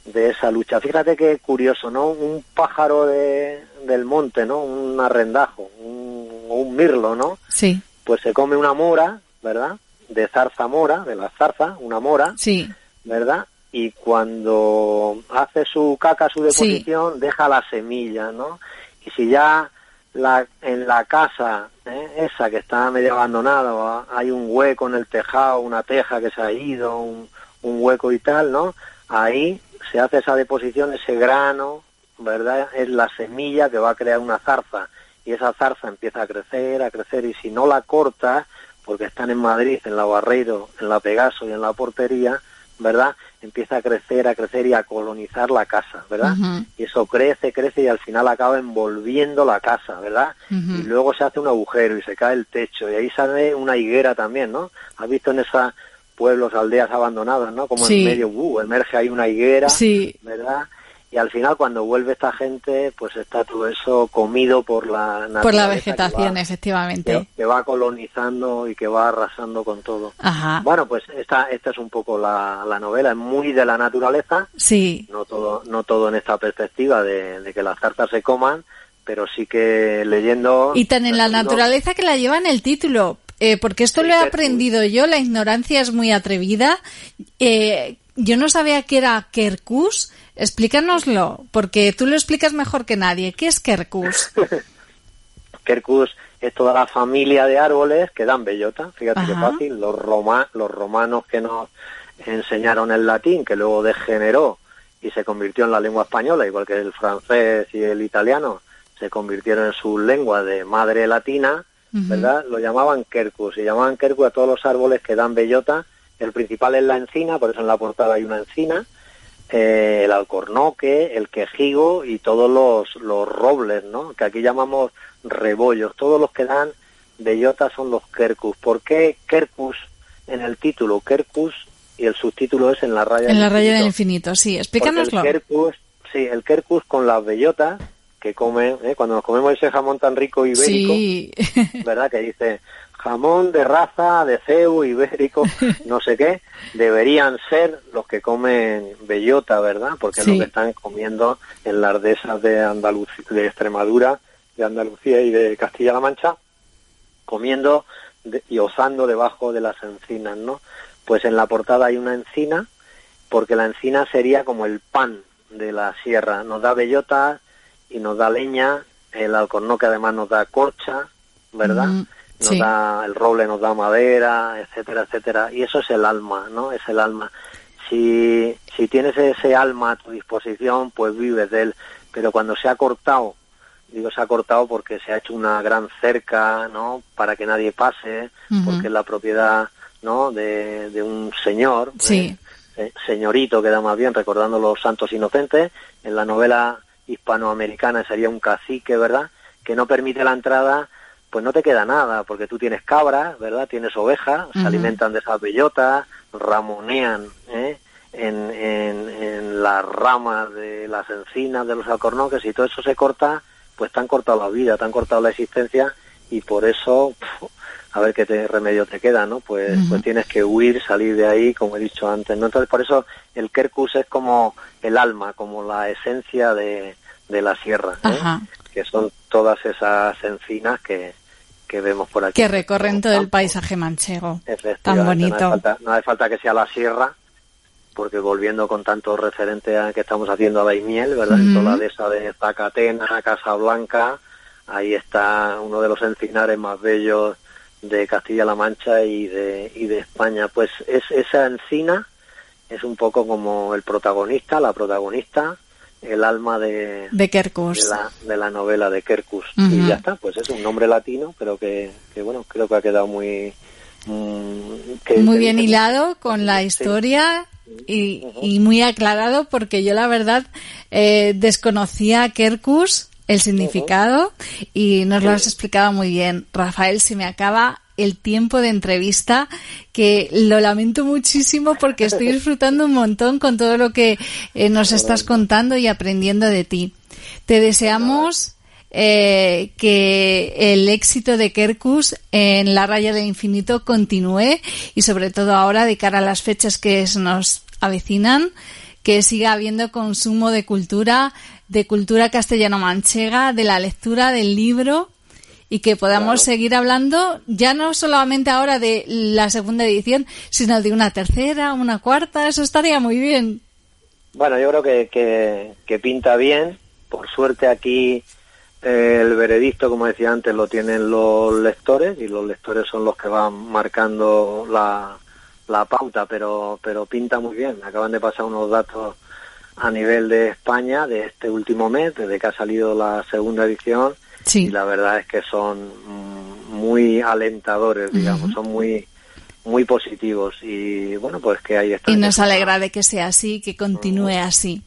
de esa lucha. Fíjate qué curioso, ¿no? Un pájaro de, del monte, ¿no? Un arrendajo, un, o un mirlo, ¿no? Sí, Pues se come una mora, ¿verdad? De zarza mora, de la zarza, una mora, sí, ¿verdad? Y cuando hace su caca, su Sí. deposición, deja la semilla, ¿no? Y si ya la, en la casa, ¿eh? esa que está medio abandonada, hay un hueco en el tejado, una teja que se ha ido, un, un hueco y tal, ¿no? Ahí se hace esa deposición, ese grano, ¿verdad? Es la semilla que va a crear una zarza. Y esa zarza empieza a crecer, a crecer, y si no la cortas, porque están en Madrid, en la Barreiro, en la Pegaso y en la Portería, ¿verdad? Empieza a crecer, a crecer y a colonizar la casa, ¿verdad? Y eso crece, crece y al final acaba envolviendo la casa, ¿verdad? Y luego se hace un agujero y se cae el techo y ahí sale una higuera también, ¿no? ¿Has visto en esos pueblos, aldeas abandonadas, ¿no? Como Sí. en medio, uh, emerge ahí una higuera, sí, ¿verdad? Y al final cuando vuelve esta gente, pues está todo eso comido por la naturaleza. por la que vegetación, va- efectivamente. que, que va colonizando y que va arrasando con todo. Ajá, Bueno, pues esta, esta es un poco la, la novela, es muy de la naturaleza, sí, no todo, no todo en esta perspectiva de, de que las zarzas se coman, pero sí que leyendo... Y tan en la naturaleza que la lleva en el título. Eh, porque esto lo he aprendido yo, la ignorancia es muy atrevida. Eh, yo no sabía que era Kerkus. Explícanoslo, porque tú lo explicas mejor que nadie. ¿Qué es Kerkus? [laughs] Quercus es toda la familia de árboles que dan bellota, fíjate qué fácil, los, roma, los romanos que nos enseñaron el latín, que luego degeneró y se convirtió en la lengua española, igual que el francés y el italiano se convirtieron en su lengua de madre latina. ¿verdad? Lo llamaban quercus y llamaban quercus a todos los árboles que dan bellota. El principal es la encina, por eso en la portada hay una encina, eh, el alcornoque, el quejigo y todos los, los robles, ¿no? Que aquí llamamos rebollos. Todos los que dan bellota son los quercus. ¿Por qué quercus en el título? Quercus y el subtítulo es en la raya En la raya del infinito. sí. Porque Explícanoslo. El quercus, sí, el quercus con las bellotas que comen, ¿eh? cuando nos comemos ese jamón tan rico ibérico, Sí. ¿verdad? Que dice jamón de raza, de ceu, ibérico, [laughs] no sé qué, deberían ser los que comen bellota, ¿verdad? Porque es Sí. lo que están comiendo en las dehesas de Andalucía, de Extremadura, de Andalucía y de Castilla-La Mancha, comiendo de- y osando debajo de las encinas, ¿no? Pues en la portada hay una encina, porque la encina sería como el pan de la sierra, nos da bellota y nos da leña, el alcornoque además nos da corcha, ¿verdad? Mm, nos sí. da el roble nos da madera etcétera etcétera. Y eso es el alma no es el alma. Si si tienes ese alma a tu disposición pues vives de él. Pero cuando se ha cortado digo se ha cortado porque se ha hecho una gran cerca no para que nadie pase porque es la propiedad no de, de un señor Sí. eh, señorito queda más bien recordando los santos inocentes. En la novela hispanoamericana sería un cacique verdad que no permite la entrada pues no te queda nada, porque tú tienes cabras, ¿verdad? Tienes ovejas, se alimentan de esas bellotas, ramonean ¿eh? en, en, en las ramas de las encinas, de los alcornoques, y todo eso se corta, pues te han cortado la vida, te han cortado la existencia, y por eso, pf, a ver qué te, remedio te queda, ¿no? Pues, pues tienes que huir, salir de ahí, como he dicho antes, ¿no? Entonces, por eso el Kerkus es como el alma, como la esencia de, de la sierra, ¿eh? Que son todas esas encinas que, que vemos por aquí. Que recorren todo el paisaje manchego. Tan No bonito. hace, falta, no hace falta que sea la sierra, porque volviendo con tantos referentes a que estamos haciendo a Daimiel, ¿verdad? En toda la dehesa de Zacatena, Casablanca, ahí está uno de los encinares más bellos de Castilla-La Mancha y de, y de España. Pues es esa encina es un poco como el protagonista, la protagonista, el alma de, De Kerkus. de la, de la novela de Kerkus. Y ya está, pues es un nombre latino, pero que, que bueno, creo que ha quedado muy... mm, que- Muy bien hilado con la Sí. historia y, y muy aclarado porque yo la verdad eh, desconocía Kerkus, el significado, y nos lo has explicado muy bien. Rafael, se me acaba el tiempo de entrevista, que lo lamento muchísimo porque estoy disfrutando un montón con todo lo que eh, nos estás contando y aprendiendo de ti. Te deseamos eh, que el éxito de Kerkus en la raya del infinito continúe y sobre todo ahora de cara a las fechas que se nos avecinan, que siga habiendo consumo de cultura, de cultura castellano-manchega, de la lectura del libro y que podamos seguir hablando ya no solamente ahora de la segunda edición, sino de una tercera, una cuarta, eso estaría muy bien. Bueno, yo creo que, que, que pinta bien. Por suerte aquí eh, el veredicto, como decía antes, lo tienen los lectores y los lectores son los que van marcando la, la pauta, pero, pero pinta muy bien. Acaban de pasar unos datos a nivel de España de este último mes, desde que ha salido la segunda edición, Sí. y la verdad es que son mm, muy alentadores, digamos, son muy muy positivos. Y bueno pues que ahí está Y nos alegra de que sea así, que continúe así.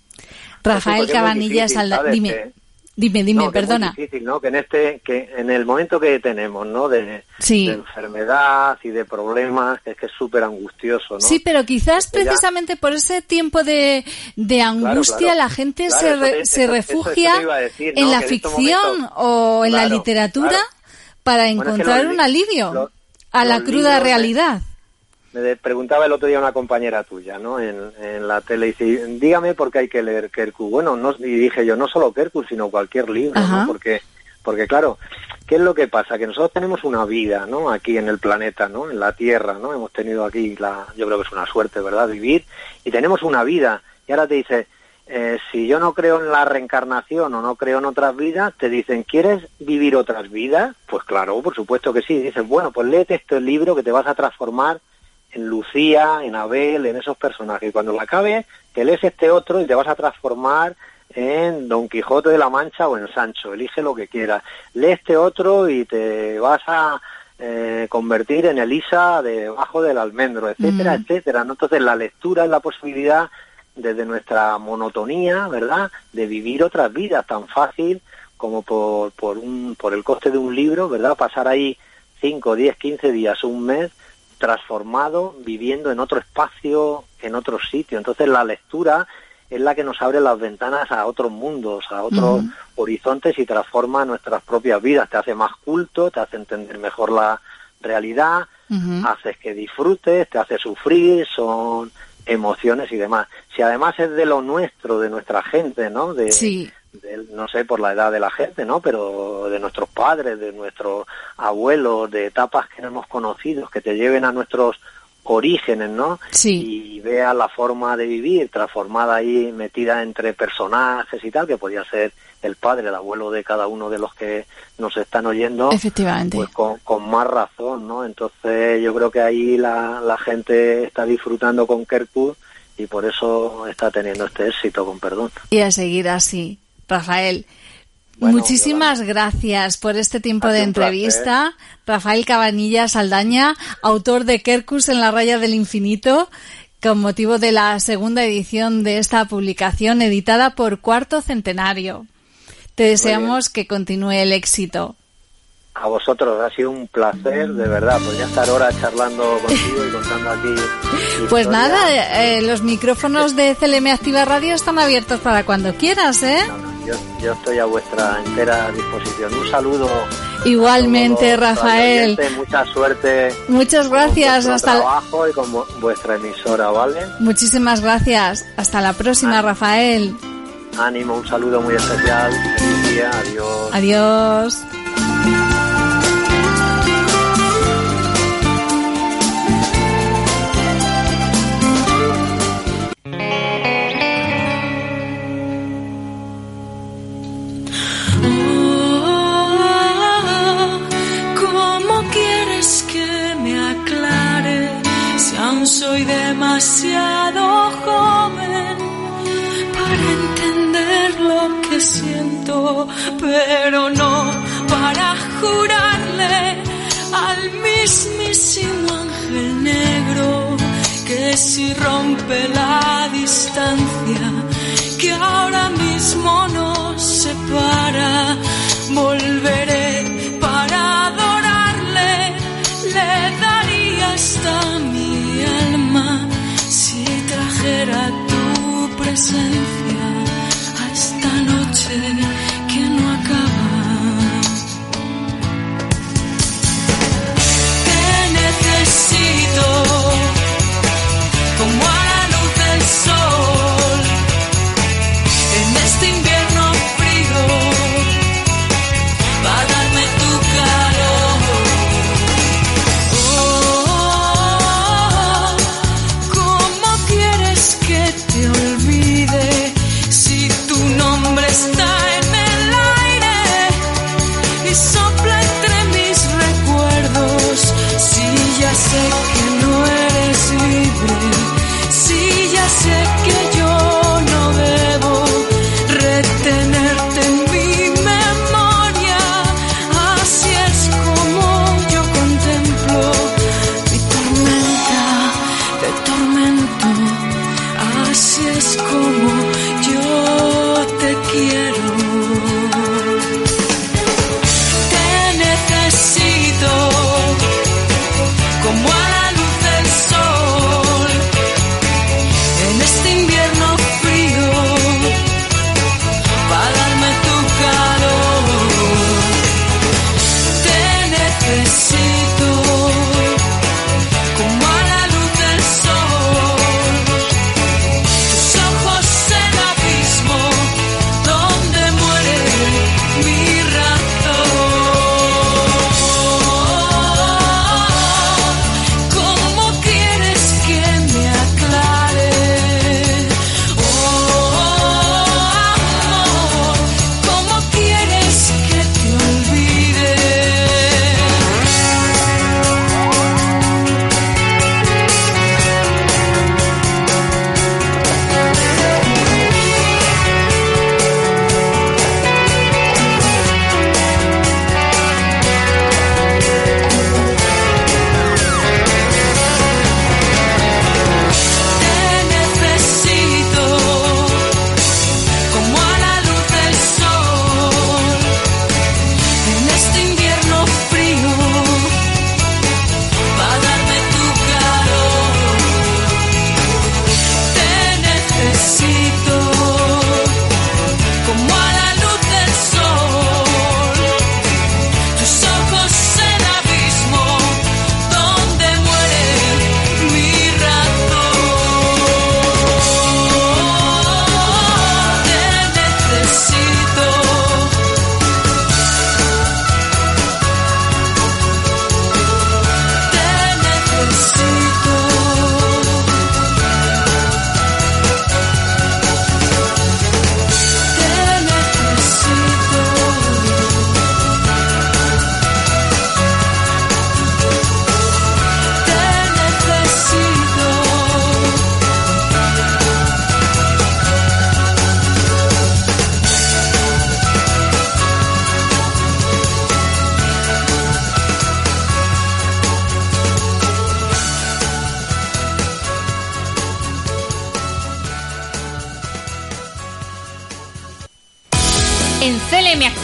Rafael porque es muy Cabanillas, dime, dime, dime, No, que es muy perdona. difícil, ¿no? Que en este, que en el momento que tenemos, ¿no? De, Sí. de enfermedad y de problemas, es que es súper angustioso, ¿no? Sí, pero quizás ya- precisamente por ese tiempo de, de angustia claro. la gente Claro, se, eso re- se eso- eso- eso refugia a decir, ¿no? en la en ficción momentos- o en la Claro, literatura claro. para Bueno, es que encontrar un li- alivio los- a la cruda realidad. Me preguntaba el otro día una compañera tuya, ¿no? En, en la tele, y dice, dígame por qué hay que leer Kerkus. Bueno, no, y dije yo, no solo Kerkus, sino cualquier libro, Ajá. ¿no? Porque, porque claro, ¿qué es lo que pasa? Que nosotros tenemos una vida, ¿no? Aquí en el planeta, ¿no? En la Tierra, ¿no? Hemos tenido aquí, la, yo creo que es una suerte, ¿verdad? Vivir, y tenemos una vida. Y ahora te dice, eh, si yo no creo en la reencarnación o no creo en otras vidas, te dicen, ¿quieres vivir otras vidas? Pues claro, por supuesto que sí. Dices, bueno, pues léete este libro que te vas a transformar en Lucía, en Abel, en esos personajes. Y cuando lo acabes, te lees este otro y te vas a transformar en Don Quijote de la Mancha o en Sancho. Elige lo que quieras. Lee este otro y te vas a eh, convertir en Elisa debajo del almendro, etcétera, Mm. etcétera. ¿no? Entonces la lectura es la posibilidad desde nuestra monotonía, ¿verdad?, de vivir otras vidas tan fácil como por, por, un, por el coste de un libro, ¿verdad?, pasar ahí 5, 10, 15 días, un mes, transformado, viviendo en otro espacio, en otro sitio. Entonces la lectura es la que nos abre las ventanas a otros mundos, a otros horizontes y transforma nuestras propias vidas. Te hace más culto, te hace entender mejor la realidad, haces que disfrutes, te hace sufrir, son emociones y demás. Si además es de lo nuestro, de nuestra gente, ¿no? De, Sí. De- no sé por la edad de la gente, ¿no? Pero de nuestros padres, de nuestros abuelos, de etapas que no hemos conocido, que te lleven a nuestros orígenes, ¿no? Sí. Y veas la forma de vivir transformada ahí, metida entre personajes y tal, que podía ser el padre, el abuelo de cada uno de los que nos están oyendo Efectivamente. pues con, con más razón, ¿no? Entonces yo creo que ahí la, la gente está disfrutando con Kerkus y por eso está teniendo este éxito, con perdón. Y a seguir así. Rafael, Bueno, muchísimas gracias por este tiempo de placer. entrevista. Rafael Cabanilla Saldaña, autor de Kerkus en la raya del infinito, con motivo de la segunda edición de esta publicación editada por Cuarto Centenario. Te deseamos que continúe el éxito. A vosotros ha sido un placer, de verdad, podría estar horas charlando contigo y contando aquí. [laughs] Pues nada, eh, los micrófonos de CLM Activa Radio están abiertos para cuando quieras, ¿eh? No, no, yo, yo estoy a vuestra entera disposición. Un saludo. Igualmente, todos Rafael. Mucha suerte. Muchas con gracias. vuestro Hasta trabajo y con vu- vuestra emisora, ¿vale? Muchísimas gracias. Hasta la próxima, Rafael. Ánimo, un saludo muy especial. Feliz día, adiós. Adiós. Oh, cómo quieres que me aclare si aún soy demasiado joven para entender lo que siento, pero no para jurarle al mismísimo ángel negro que si rompe la distancia que ahora mismo nos separa, volveré para adorarle, le daría hasta mi alma si trajera tu presencia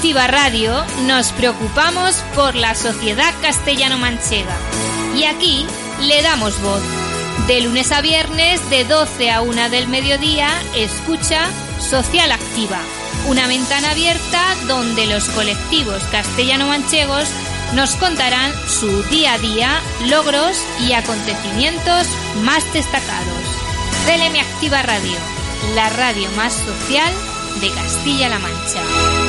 Activa Radio nos preocupamos por la sociedad castellano-manchega y aquí le damos voz. De lunes a viernes, de 12 a 1 del mediodía, escucha Social Activa, una ventana abierta donde los colectivos castellano-manchegos nos contarán su día a día, logros y acontecimientos más destacados. CLM Activa Radio, la radio más social de Castilla-La Mancha.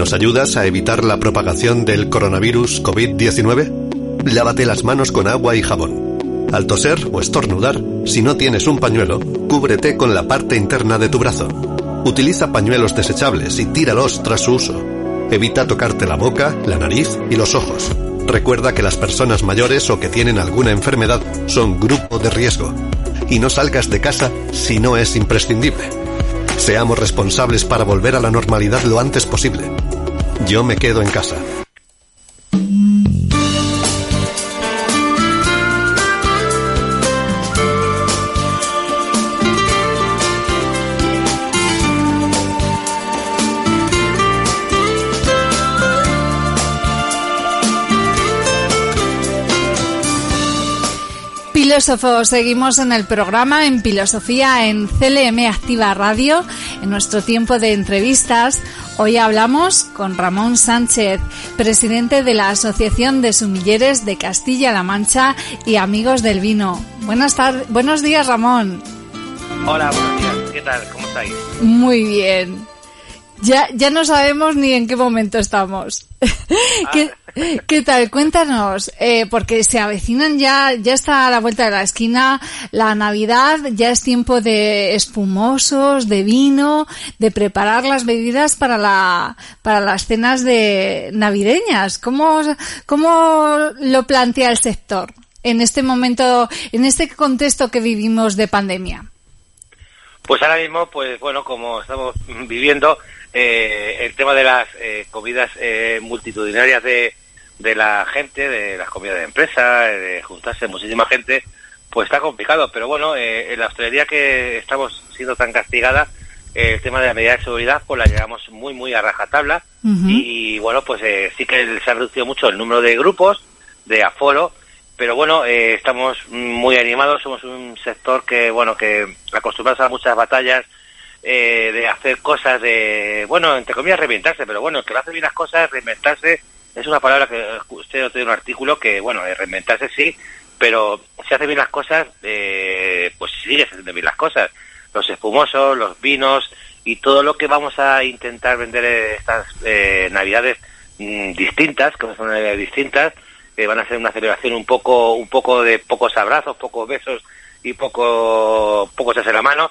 ¿Nos ayudas a evitar la propagación del coronavirus COVID-19? Lávate las manos con agua y jabón. Al toser o estornudar, si no tienes un pañuelo, cúbrete con la parte interna de tu brazo. Utiliza pañuelos desechables y tíralos tras su uso. Evita tocarte la boca, la nariz y los ojos. Recuerda que las personas mayores o que tienen alguna enfermedad son grupo de riesgo. Y no salgas de casa si no es imprescindible. Seamos responsables para volver a la normalidad lo antes posible. Yo me quedo en casa. Filósofos, seguimos en el programa en Filosofía en CLM Activa Radio, en nuestro tiempo de entrevistas. Hoy hablamos con Ramón Sánchez, presidente de la Asociación de Sumilleres de Castilla-La Mancha y Amigos del Vino. Buenas tardes, buenos días, Ramón. Hola, buenos días. ¿Qué tal? ¿Cómo estáis? Muy bien. Ya, ya no sabemos ni en qué momento estamos. [laughs] ¿Qué, tal? Cuéntanos, eh, porque se avecinan ya, ya está a la vuelta de la esquina la Navidad, ya es tiempo de espumosos, de vino, de preparar las bebidas para la, para las cenas de navideñas. ¿Cómo, cómo lo plantea el sector en este momento, en este contexto que vivimos de pandemia? Pues ahora mismo, pues bueno, como estamos viviendo, eh, el tema de las eh, comidas eh, multitudinarias de, de la gente, de las comidas de empresa, eh, de juntarse muchísima gente, pues está complicado. Pero bueno, eh, en la hostelería que estamos siendo tan castigada, el tema de la medida de seguridad, pues la llevamos muy, muy a rajatabla. Y bueno, pues eh, sí que se ha reducido mucho el número de grupos, de aforo, pero bueno, eh, estamos muy animados, somos un sector que, bueno, que acostumbrados a muchas batallas, eh, de hacer cosas de, bueno, entre comillas, reinventarse, pero bueno, el que lo hace bien las cosas, reinventarse, es una palabra que usted tiene un artículo que, bueno, reinventarse sí, pero si hace bien las cosas, eh, pues sigue haciendo bien las cosas. Los espumosos, los vinos y todo lo que vamos a intentar vender estas eh, navidades mm, distintas, que son navidades distintas, que van a ser una celebración un poco, un poco de pocos abrazos, pocos besos y poco, poco echarse la mano.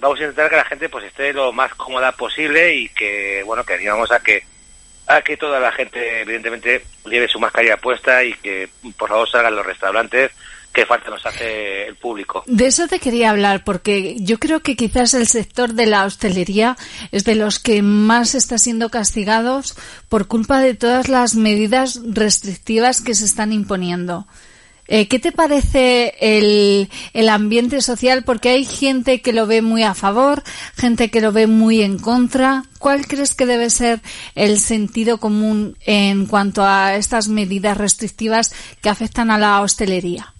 Vamos a intentar que la gente pues esté lo más cómoda posible y que, bueno, que animamos a que a que toda la gente, evidentemente, lleve su mascarilla puesta y que, por favor, salgan los restaurantes, que falta nos hace el público. De eso te quería hablar, porque yo creo que quizás el sector de la hostelería es de los que más está siendo castigados por culpa de todas las medidas restrictivas que se están imponiendo. Eh, ¿Qué te parece el, el ambiente social? Porque hay gente que lo ve muy a favor, gente que lo ve muy en contra. ¿Cuál crees que debe ser el sentido común en cuanto a estas medidas restrictivas que afectan a la hostelería?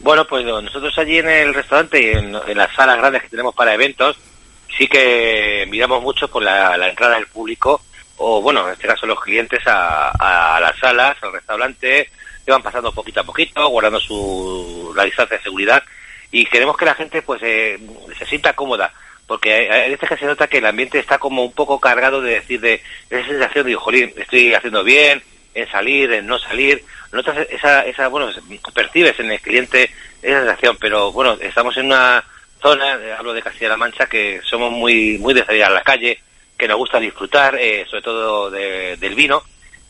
Bueno, pues no, nosotros allí en el restaurante y en, en las salas grandes que tenemos para eventos, sí que miramos mucho por la, la entrada del público, o bueno, en este caso los clientes a, a las salas, al restaurante, que van pasando poquito a poquito, guardando su la distancia de seguridad, y queremos que la gente pues eh, se sienta cómoda, porque hay veces que se nota que el ambiente está como un poco cargado de decir de esa sensación de, jolín, estoy haciendo bien, en salir, en no salir, notas esa, esa, bueno, percibes en el cliente esa sensación, pero bueno, estamos en una zona, eh, hablo de Castilla-La Mancha, que somos muy, muy de salir a la calle, que nos gusta disfrutar, eh, sobre todo de- del vino,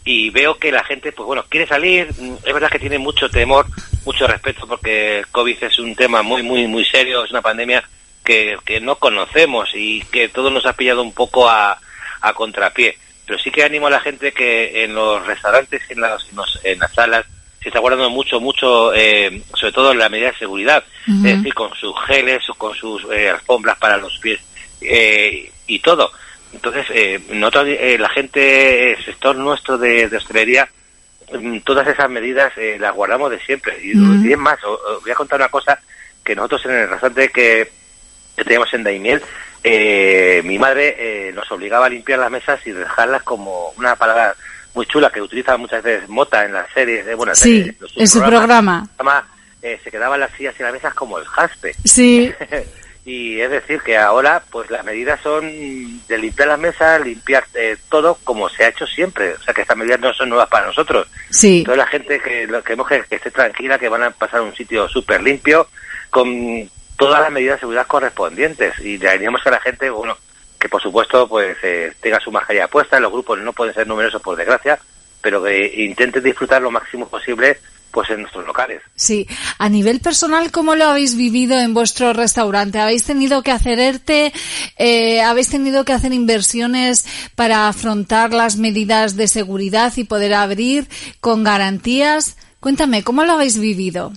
y veo que la gente, pues bueno, quiere salir, es verdad que tiene mucho temor, mucho respeto, porque el COVID es un tema muy, muy, muy serio, es una pandemia que, que no conocemos y que todo nos ha pillado un poco a, a contrapié. Pero sí que animo a la gente que en los restaurantes, en las, en las salas, se está guardando mucho, mucho, eh, sobre todo en la medida de seguridad, es decir, con sus geles, con sus eh, alfombras para los pies eh, y todo. Entonces, eh, nosotros, eh, la gente, el sector nuestro de, de hostelería, mm, todas esas medidas eh, las guardamos de siempre. Y, Mm. y es más, os, os voy a contar una cosa que nosotros en el restaurante que, que teníamos en Daimiel, eh, mi madre eh, nos obligaba a limpiar las mesas y dejarlas como una palabra muy chula que utiliza muchas veces Mota en las series, eh, bueno, en Sí, series, en su programa. Además, eh, se quedaban las sillas y las mesas como el jaspe. Sí, [laughs] y es decir que ahora pues las medidas son de limpiar las mesas, limpiar eh, todo como se ha hecho siempre. O sea que estas medidas no son nuevas para nosotros. sí. Toda la gente que lo queremos que, que esté tranquila, que van a pasar a un sitio súper limpio, con todas las medidas de seguridad correspondientes. Y le animamos a la gente, bueno, que por supuesto pues eh, tenga su mascarilla puesta. Los grupos no pueden ser numerosos por desgracia, pero que intenten disfrutar lo máximo posible pues en nuestros locales. Sí, a nivel personal, ¿cómo lo habéis vivido en vuestro restaurante? ¿Habéis tenido que hacer ERTE? Eh, ¿Habéis tenido que hacer inversiones para afrontar las medidas de seguridad y poder abrir con garantías? Cuéntame, ¿cómo lo habéis vivido?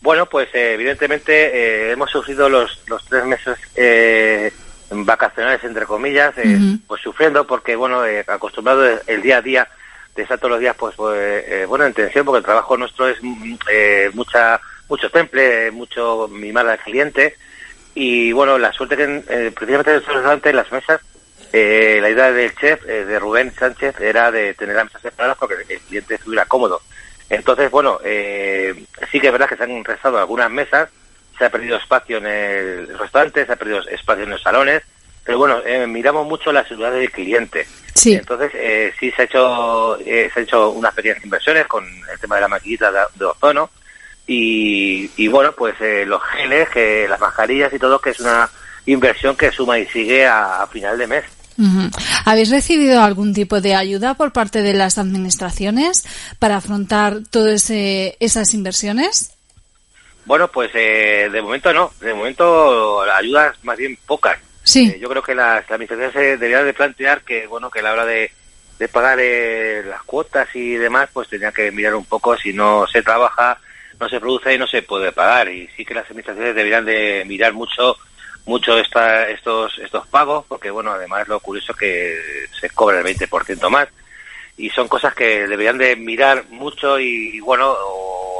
Bueno, pues eh, evidentemente eh, hemos sufrido los, los tres meses eh, vacacionales, entre comillas, eh, Ujú. pues sufriendo porque, bueno, acostumbrado el día a día de estar todos los días, pues, pues eh, bueno, en tensión, porque el trabajo nuestro es mm, eh, mucha mucho temple, mucho mimar al cliente y, bueno, la suerte que eh, precisamente en nuestro restaurante, en las mesas, eh, la idea del chef, eh, de Rubén Sánchez, era de tener las mesas separadas porque el cliente estuviera cómodo. Entonces, bueno, eh, sí que es verdad que se han restado algunas mesas, se ha perdido espacio en el restaurante, se ha perdido espacio en los salones, pero bueno, eh, miramos mucho la seguridad del cliente. Sí. Entonces, eh, sí se ha hecho eh, se ha hecho unas pequeñas inversiones con el tema de la maquinita de, de ozono y, y bueno, pues eh, los geles, que las mascarillas y todo, que es una inversión que suma y sigue a, a final de mes. ¿Habéis recibido algún tipo de ayuda por parte de las administraciones para afrontar todas esas inversiones? Bueno, pues eh, de momento no, de momento ayudas más bien pocas. Sí. Eh, yo creo que las, las administraciones se deberían de plantear que, bueno, que a la hora de, de pagar eh, las cuotas y demás, pues tendrían que mirar un poco si no se trabaja, no se produce y no se puede pagar. Y sí que las administraciones deberían de mirar mucho mucho esta, estos estos pagos, porque, bueno, además lo curioso es que se cobra el 20% más. Y son cosas que deberían de mirar mucho y, bueno, o,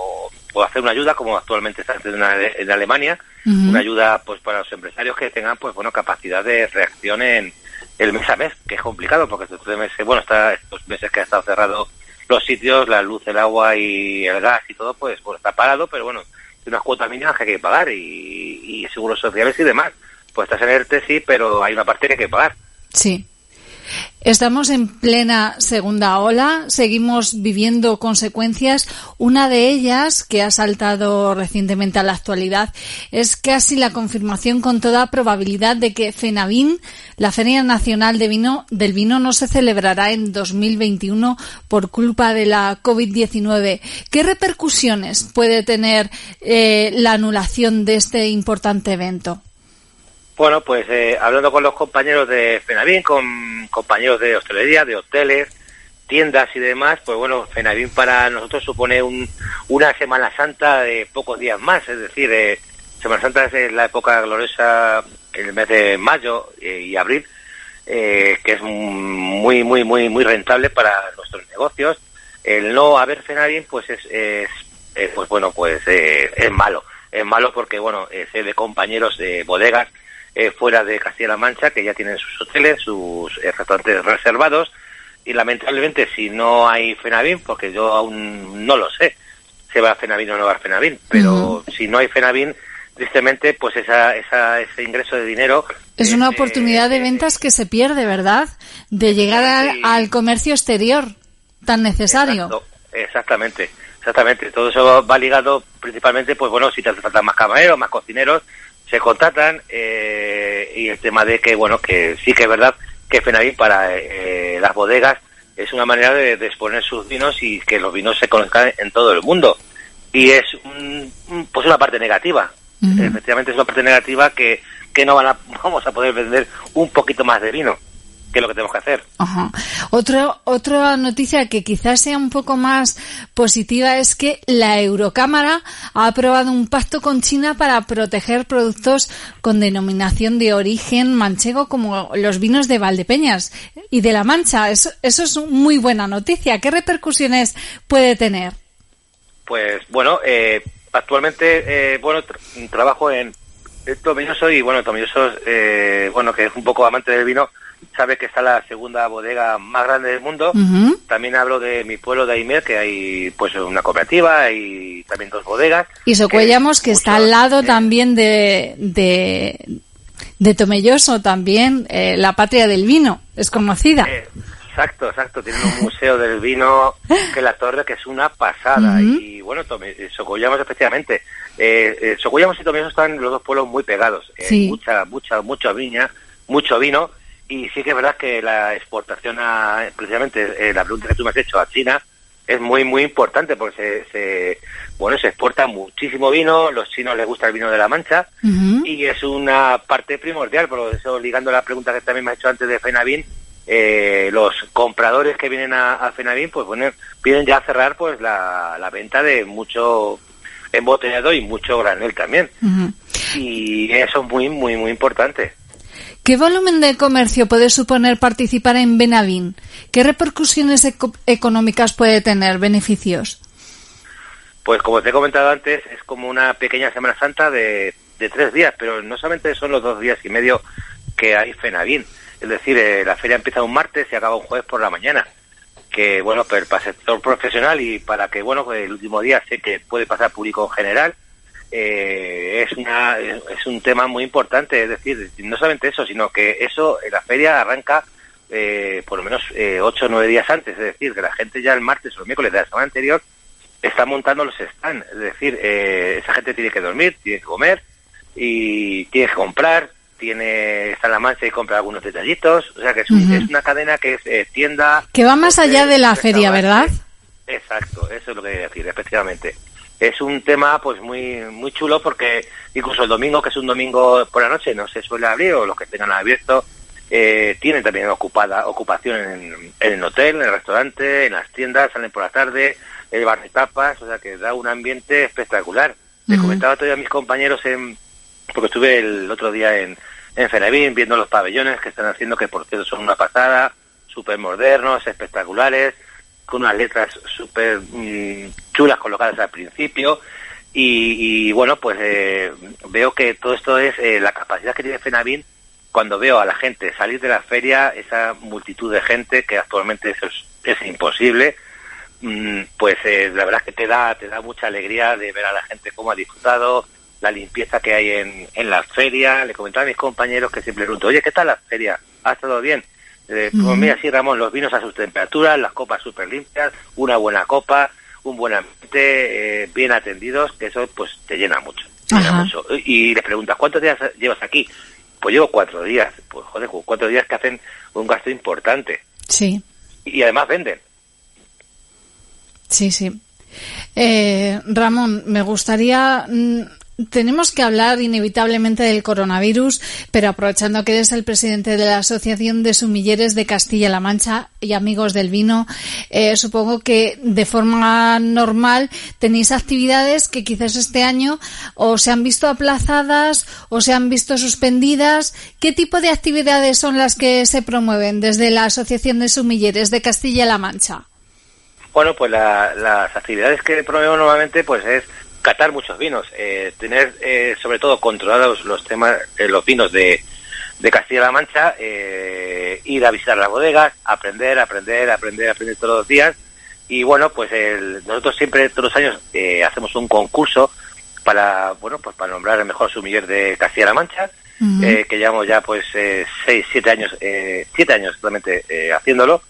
o hacer una ayuda, como actualmente está haciendo en, Alemania, una ayuda pues para los empresarios que tengan pues bueno capacidad de reacción en el mes a mes que es complicado porque estos tres meses bueno está estos meses que ha estado cerrado los sitios la luz el agua y el gas y todo pues bueno está parado pero bueno hay unas cuotas mínimas que hay que pagar y, y seguros sociales y demás. Pues estás en ERTE sí pero hay una parte que hay que pagar. Sí. Estamos en plena segunda ola, seguimos viviendo consecuencias. Una de ellas, que ha saltado recientemente a la actualidad, es casi la confirmación con toda probabilidad de que FENAVIN, la Feria Nacional del Vino, no se celebrará en 2021 por culpa de la COVID-19. ¿Qué repercusiones puede tener eh, la anulación de este importante evento? Bueno, pues eh, hablando con los compañeros de Fenavín, con compañeros de hostelería, de hoteles, tiendas y demás, pues bueno, Fenavín para nosotros supone un, una Semana Santa de pocos días más, es decir, eh, Semana Santa es la época gloriosa, el mes de mayo eh, y abril, eh, que es muy, muy, muy, muy rentable para nuestros negocios. El no haber Fenavín, pues es, es eh, pues bueno, pues es malo. Es malo porque, bueno, sé de compañeros de bodegas eh, fuera de Castilla-La Mancha que ya tienen sus hoteles, sus eh, restaurantes reservados y lamentablemente si no hay Fenavín, porque yo aún no lo sé, si va a Fenavín o no va a Fenavín, pero si no hay Fenavín, tristemente pues esa, esa, ese ingreso de dinero Es una oportunidad de ventas que se pierde, ¿verdad? De llegar al, al comercio exterior tan necesario. Exacto, exactamente, exactamente. Todo eso va ligado principalmente, pues bueno, si te hace falta más camareros, más cocineros, se contratan eh, y el tema de que, bueno, que sí que es verdad que Fenavín para eh, las bodegas es una manera de, de exponer sus vinos y que los vinos se conozcan en todo el mundo. Y es un- pues una parte negativa. Efectivamente es una parte negativa que, que no van a, [laughs] vamos a poder vender un poquito más de vino, que es lo que tenemos que hacer. Ajá. Otro, otra noticia que quizás sea un poco más positiva es que la Eurocámara ha aprobado un pacto con China para proteger productos con denominación de origen manchego como los vinos de Valdepeñas y de La Mancha. Eso, eso es muy buena noticia. ¿Qué repercusiones puede tener? Pues bueno, eh, actualmente, eh, bueno, tra- trabajo en en Tomilloso y bueno, Tomilloso, eh, bueno, que es un poco amante del vino, sabe que está la segunda bodega más grande del mundo. También hablo de mi pueblo de Aimer, que hay pues una cooperativa y también dos bodegas. Y Socuellamos, que está al lado también de, de, de Tomelloso, también eh, la patria del vino, es conocida. Eh, exacto, exacto. Tienen un museo del vino que la torre que es una pasada. Y bueno, eh, Socollamos especialmente. Eh, Socollamos y Tomilloso están los dos pueblos muy pegados. Sí. Mucha, mucha, mucha viña, mucho vino. Y sí que es verdad que la exportación a, precisamente, eh, la pregunta que tú me has hecho a China, es muy muy importante porque se, se- bueno se exporta muchísimo vino los chinos les gusta el vino de la mancha y es una parte primordial por eso ligando la pregunta que también me has hecho antes de Fenavín eh, los compradores que vienen a, a Fenavín pues bueno, vienen ya a cerrar pues la, la venta de mucho embotellado y mucho granel también. Y eso es muy muy muy importante ¿Qué volumen de comercio puede suponer participar en Benavín? ¿Qué repercusiones eco- económicas puede tener? ¿Beneficios? Pues como te he comentado antes, es como una pequeña Semana Santa de, tres días, pero no solamente son los dos días y medio que hay Fenavín. Es decir, eh, la feria empieza un martes y acaba un jueves por la mañana. Que bueno, pero para el sector profesional y para que, bueno, pues el último día sé que puede pasar público en general, eh, es, una, es un tema muy importante. Es decir, no solamente eso, sino que eso, eh, la feria arranca eh, por lo menos eh, ocho o nueve días antes. Es decir, que la gente ya el martes o el miércoles de la semana anterior está montando los stands. Es decir, eh, esa gente tiene que dormir, tiene que comer y tiene que comprar, tiene está en la mancha y compra algunos detallitos. O sea que es, un- es una cadena que es eh, tienda. Que va más allá de la feria, ¿verdad? Exacto, eso es lo que quería decir, efectivamente. Es un tema pues muy muy chulo porque incluso el domingo, que es un domingo por la noche, no se suele abrir o los que tengan abierto, eh, tienen también ocupada ocupación en, en el hotel, en el restaurante, en las tiendas, salen por la tarde, el bar de tapas, o sea que da un ambiente espectacular. Le comentaba todavía a mis compañeros en porque estuve el otro día en, en Fenavín viendo los pabellones que están haciendo, que por cierto son una pasada, súper modernos, espectaculares, con unas letras súper mm, chulas colocadas al principio. Y, y, bueno, pues eh, veo que todo esto es eh, la capacidad que tiene Fenavín cuando veo a la gente salir de la feria, esa multitud de gente, que actualmente eso es, imposible, mm, pues eh, la verdad es que te da, te da mucha alegría de ver a la gente cómo ha disfrutado, la limpieza que hay en, en la feria. Le comentaba a mis compañeros que siempre pregunto, oye, ¿qué tal la feria? ¿Ha estado bien? Eh, pues mira, sí, Ramón, los vinos a sus temperaturas, las copas súper limpias, una buena copa, un buen ambiente, eh, bien atendidos, que eso pues te llena mucho. te llena Ajá. mucho. Y les preguntas, ¿cuántos días llevas aquí? Pues llevo cuatro días. Pues joder, cuatro días que hacen un gasto importante. Sí, Y además venden. sí, sí. Eh, Ramón, me gustaría... tenemos que hablar inevitablemente del coronavirus, pero aprovechando que eres el presidente de la Asociación de Sumilleres de Castilla-La Mancha y Amigos del Vino, eh, supongo que de forma normal tenéis actividades que quizás este año o se han visto aplazadas o se han visto suspendidas. ¿Qué tipo de actividades son las que se promueven desde la Asociación de Sumilleres de Castilla-La Mancha? Bueno, pues la- las actividades que promuevo normalmente pues es catar muchos vinos, eh, tener eh, sobre todo controlados los temas, eh, los vinos de, de Castilla-La Mancha, eh, ir a visitar las bodegas, aprender, aprender, aprender, aprender todos los días. Y bueno, pues el- nosotros siempre todos los años eh, hacemos un concurso para, bueno, pues para nombrar el mejor sumiller de Castilla-La Mancha, eh, que llevamos ya pues eh, seis, siete años, eh, siete años solamente eh, haciéndolo.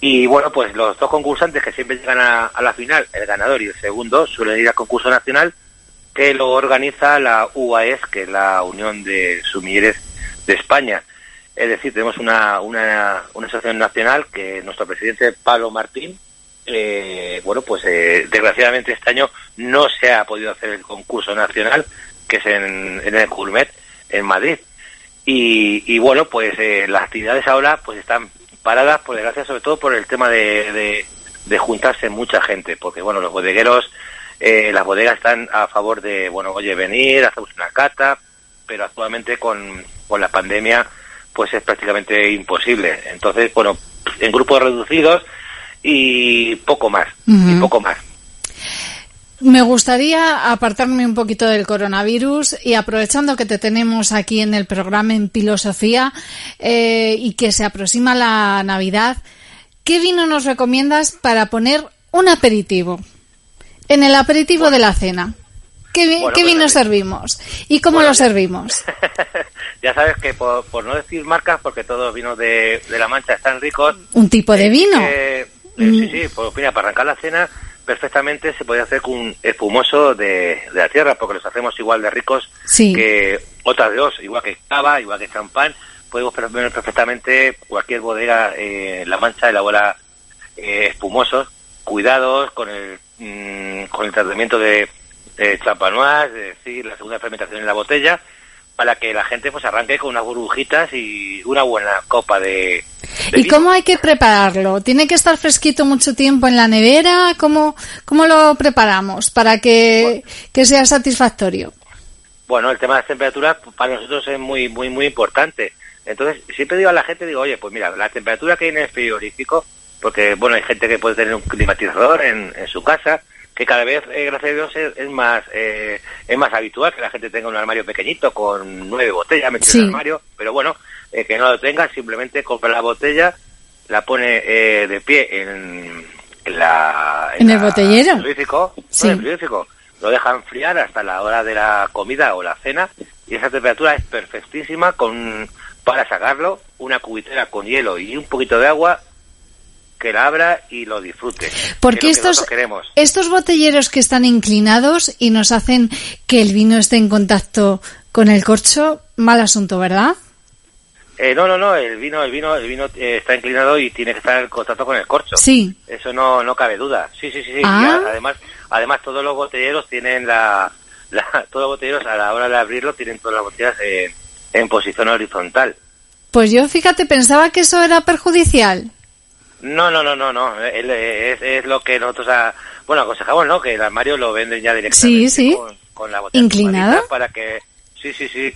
Y bueno, pues los dos concursantes que siempre llegan a, a la final, el ganador y el segundo, suelen ir al concurso nacional que lo organiza la UAES, que es la Unión de Sumilleres de España. Es decir, tenemos una, una, una asociación nacional que nuestro presidente Pablo Martín, eh, bueno, pues eh, desgraciadamente este año no se ha podido hacer el concurso nacional, que es en, el Gourmet, en Madrid. Y, y bueno, pues eh, las actividades ahora pues están paradas, por desgracia, sobre todo por el tema de, de, de juntarse mucha gente, porque bueno, los bodegueros, eh, las bodegas están a favor de, bueno, oye, venir, hacemos una cata, pero actualmente con, con la pandemia pues es prácticamente imposible. Entonces, bueno, en grupos reducidos y poco más, y poco más. Me gustaría apartarme un poquito del coronavirus y aprovechando que te tenemos aquí en el programa en Filosofía eh, y que se aproxima la Navidad, ¿qué vino nos recomiendas para poner un aperitivo? En el aperitivo de la cena. ¿Qué, vi- Bueno, qué pues, vino ver. servimos? ¿Y cómo Bueno, lo servimos? [laughs] ya sabes que por, por no decir marcas, porque todos los vinos de, de La Mancha están ricos, Un tipo de vino. Eh, eh, Mm. sí, sí, pues mira, para arrancar la cena perfectamente se puede hacer con un espumoso de, de la tierra, porque los hacemos igual de ricos Sí. que otras dos, igual que cava, igual que champán. Podemos ver perfectamente cualquier bodega eh, La Mancha elabora eh, espumosos cuidados con el, mm, con el tratamiento de, de champanoise, es decir, la segunda fermentación en la botella, para que la gente pues arranque con unas burbujitas y una buena copa de, de ¿Y vino. cómo hay que prepararlo? ¿Tiene que estar fresquito mucho tiempo en la nevera? ¿Cómo, cómo lo preparamos para que, que sea satisfactorio? Bueno, el tema de las temperaturas pues, para nosotros es muy, muy, muy importante. Entonces, siempre digo a la gente, digo, oye, pues mira, la temperatura que hay en el frigorífico, porque, bueno, hay gente que puede tener un climatizador en, en su casa, que cada vez, eh, gracias a Dios, es, es más eh, es más habitual que la gente tenga un armario pequeñito con nueve botellas metidas Sí. en el armario, pero bueno, eh, que no lo tenga, simplemente compra la botella, la pone eh, de pie en, en la... ¿En el la- botellero? frigorífico, no, Sí. en el frigorífico. Lo dejan enfriar hasta la hora de la comida o la cena y esa temperatura es perfectísima con para sacarlo una cubitera con hielo y un poquito de agua que la abra y lo disfrute. Porque que es lo que estos, estos botelleros que están inclinados y nos hacen que el vino esté en contacto con el corcho, mal asunto, ¿verdad? Eh, no, no, no, el vino, el vino, el vino eh, está inclinado y tiene que estar en contacto con el corcho. Sí. Eso no, no cabe duda. Sí, sí, sí, sí. Ah. Y además, además todos los botelleros tienen la, la- [laughs] todos los botelleros a la hora de abrirlo tienen todas las botellas en posición horizontal. Pues yo, fíjate, pensaba que eso era perjudicial. No, no, no, no, no. El- es, es lo que nosotros, bueno, aconsejamos, ¿no? Que el armario lo venden ya directamente Sí, sí. Con, con la botella ¿Inclinado? tapadita para que, sí, sí, sí.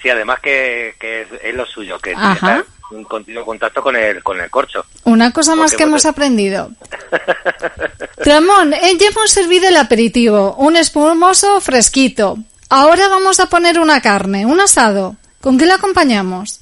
Sí, además que, que es, es lo suyo, que Ajá. está en continuo contacto con el, con el corcho. Una cosa más que hemos aprendido. [laughs] Ramón, eh, ya hemos servido el aperitivo, un espumoso fresquito. Ahora vamos a poner una carne, un asado. ¿Con qué lo acompañamos?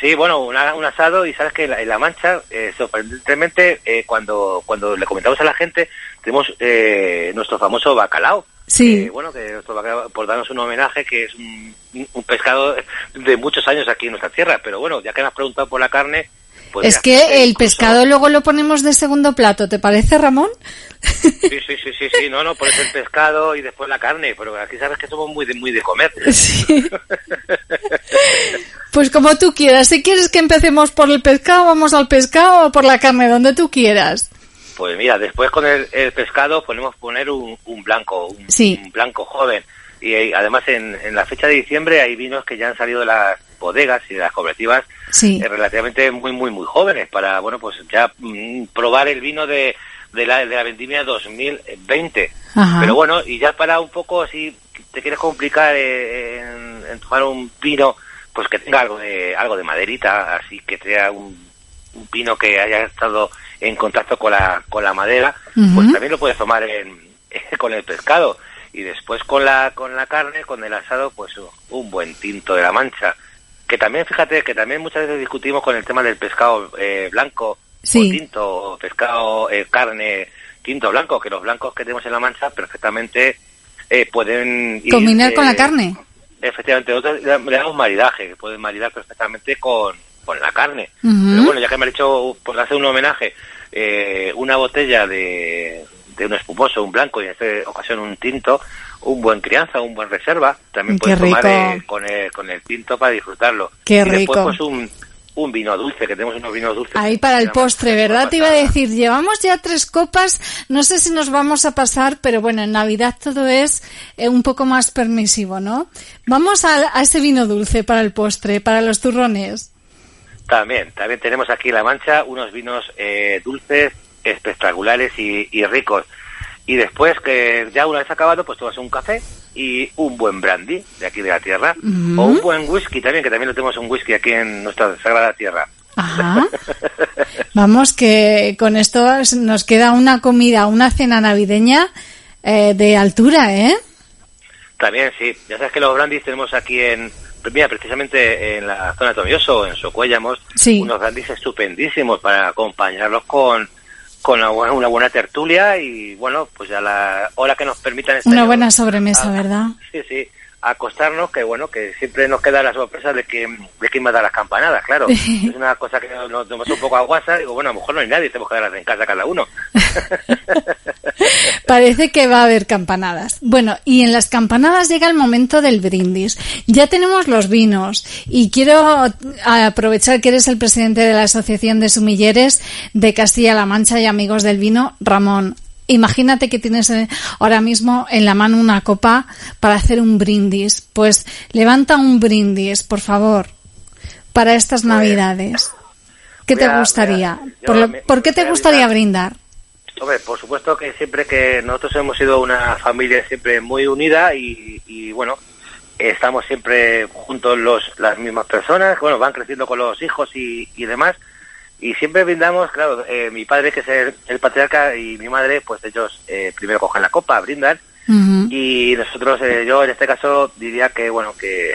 Sí, bueno, una- un asado y sabes que en la, en La Mancha, eh, sorprendentemente, eh, cuando, cuando le comentamos a la gente, tenemos eh, nuestro famoso bacalao. Sí. Eh, bueno, que nuestro bacalao, por darnos un homenaje, que es un, un pescado de muchos años aquí en nuestra tierra. Pero bueno, ya que me has preguntado por la carne, pues es mira, que el incluso- pescado luego lo ponemos de segundo plato, ¿te parece, Ramón? Sí, sí, sí, sí, sí, no, no, por eso el pescado y después la carne, pero aquí sabes que somos muy de, muy de comer. [laughs] Sí. Pues como tú quieras, si quieres que empecemos por el pescado, vamos al pescado o por la carne, donde tú quieras. Pues mira, después con el, el pescado podemos poner un, un blanco, un, Sí. un blanco joven. Y además en, en la fecha de diciembre hay vinos que ya han salido de las bodegas y de las cooperativas Sí. eh, relativamente muy, muy, muy jóvenes para, bueno, pues ya mm, probar el vino de, de, la, de la vendimia 2020. Ajá. Pero bueno, y ya para un poco, si te quieres complicar eh, en, en tomar un vino, pues que tenga algo de, algo de maderita, así que sea un, un vino que haya estado en contacto con la, con la madera, pues también lo puedes tomar en, [laughs] con el pescado. Y después con la, con la carne, con el asado, pues un buen tinto de la mancha. Que también, fíjate, que también muchas veces discutimos con el tema del pescado eh, blanco Sí. o tinto, pescado, eh, carne, tinto blanco, que los blancos que tenemos en la mancha perfectamente eh, pueden ir, Combinar con la carne. Efectivamente, nosotros le damos maridaje, que pueden maridar perfectamente con, con la carne. Pero bueno, ya que me ha hecho, por hacer un homenaje, eh, una botella de, de un espumoso, un blanco y en esta ocasión un tinto, un buen crianza, un buen reserva, también Qué puedes tomar eh, con, el, con el tinto para disfrutarlo. Qué y después rico. pues un, un vino dulce, que tenemos unos vinos dulces. Ahí para el postre, ¿verdad? Te iba a decir, llevamos ya tres copas, no sé si nos vamos a pasar, pero bueno, en Navidad todo es eh, un poco más permisivo, ¿no? Vamos a, a ese vino dulce para el postre, para los turrones. También, también tenemos aquí en La Mancha unos vinos eh, dulces, espectaculares y, y ricos. Y después, que ya una vez acabado, pues tomas un café y un buen brandy de aquí de la tierra. O un buen whisky también, que también lo tenemos un whisky aquí en nuestra sagrada tierra. Ajá. [laughs] Vamos, que con esto nos queda una comida, una cena navideña eh, de altura, ¿eh? También, sí. Ya sabes que los brandis tenemos aquí en... Mira, precisamente en la zona de Tomioso, en Socuéllamos, Sí. unos brandis estupendísimos para acompañarlos con, con una, buena, tertulia y, bueno, pues a la hora que nos permitan este Una buena sobremesa, ¿verdad? [laughs] Sí, sí. Acostarnos, que bueno, que siempre nos queda la sorpresa de que de quién va a dar las campanadas, claro. [laughs] es una cosa que nos tomamos un poco a guasa, digo, bueno, a lo mejor no hay nadie, tenemos que darlas en casa cada uno. [laughs] Parece que va a haber campanadas. Bueno, y en las campanadas llega el momento del brindis. Ya tenemos los vinos y quiero aprovechar que eres el presidente de la Asociación de Sumilleres de Castilla-La Mancha y Amigos del Vino, Ramón. Imagínate que tienes eh, ahora mismo en la mano una copa para hacer un brindis. Pues levanta un brindis, por favor, para estas Navidades. ¿Qué te gustaría? ¿Por, lo- me- por qué te gustaría brindar. brindar? Hombre, por supuesto que siempre que nosotros hemos sido una familia siempre muy unida y, y, bueno, estamos siempre juntos los las mismas personas, bueno, van creciendo con los hijos y, y demás, y siempre brindamos, claro, eh, mi padre que es el, el patriarca y mi madre, pues ellos eh, primero cogen la copa, brindan, Ujú. y nosotros, eh, yo en este caso diría que, bueno, que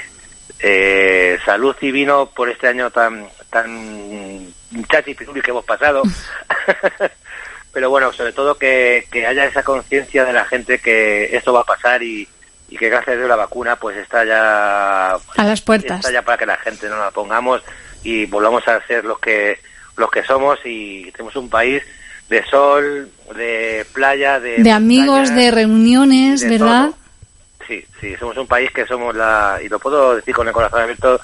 eh, salud y vino por este año tan tan chachi piruli que hemos pasado. [laughs] Pero bueno, sobre todo que, que haya esa conciencia de la gente que esto va a pasar y, y que gracias a la vacuna pues está ya A las puertas. está ya para que la gente no la pongamos y volvamos a ser los que los que somos y tenemos un país de sol, de playa, de De amigos, de reuniones, de ¿verdad? todo. Sí, sí, somos un país que somos la, y lo puedo decir con el corazón abierto,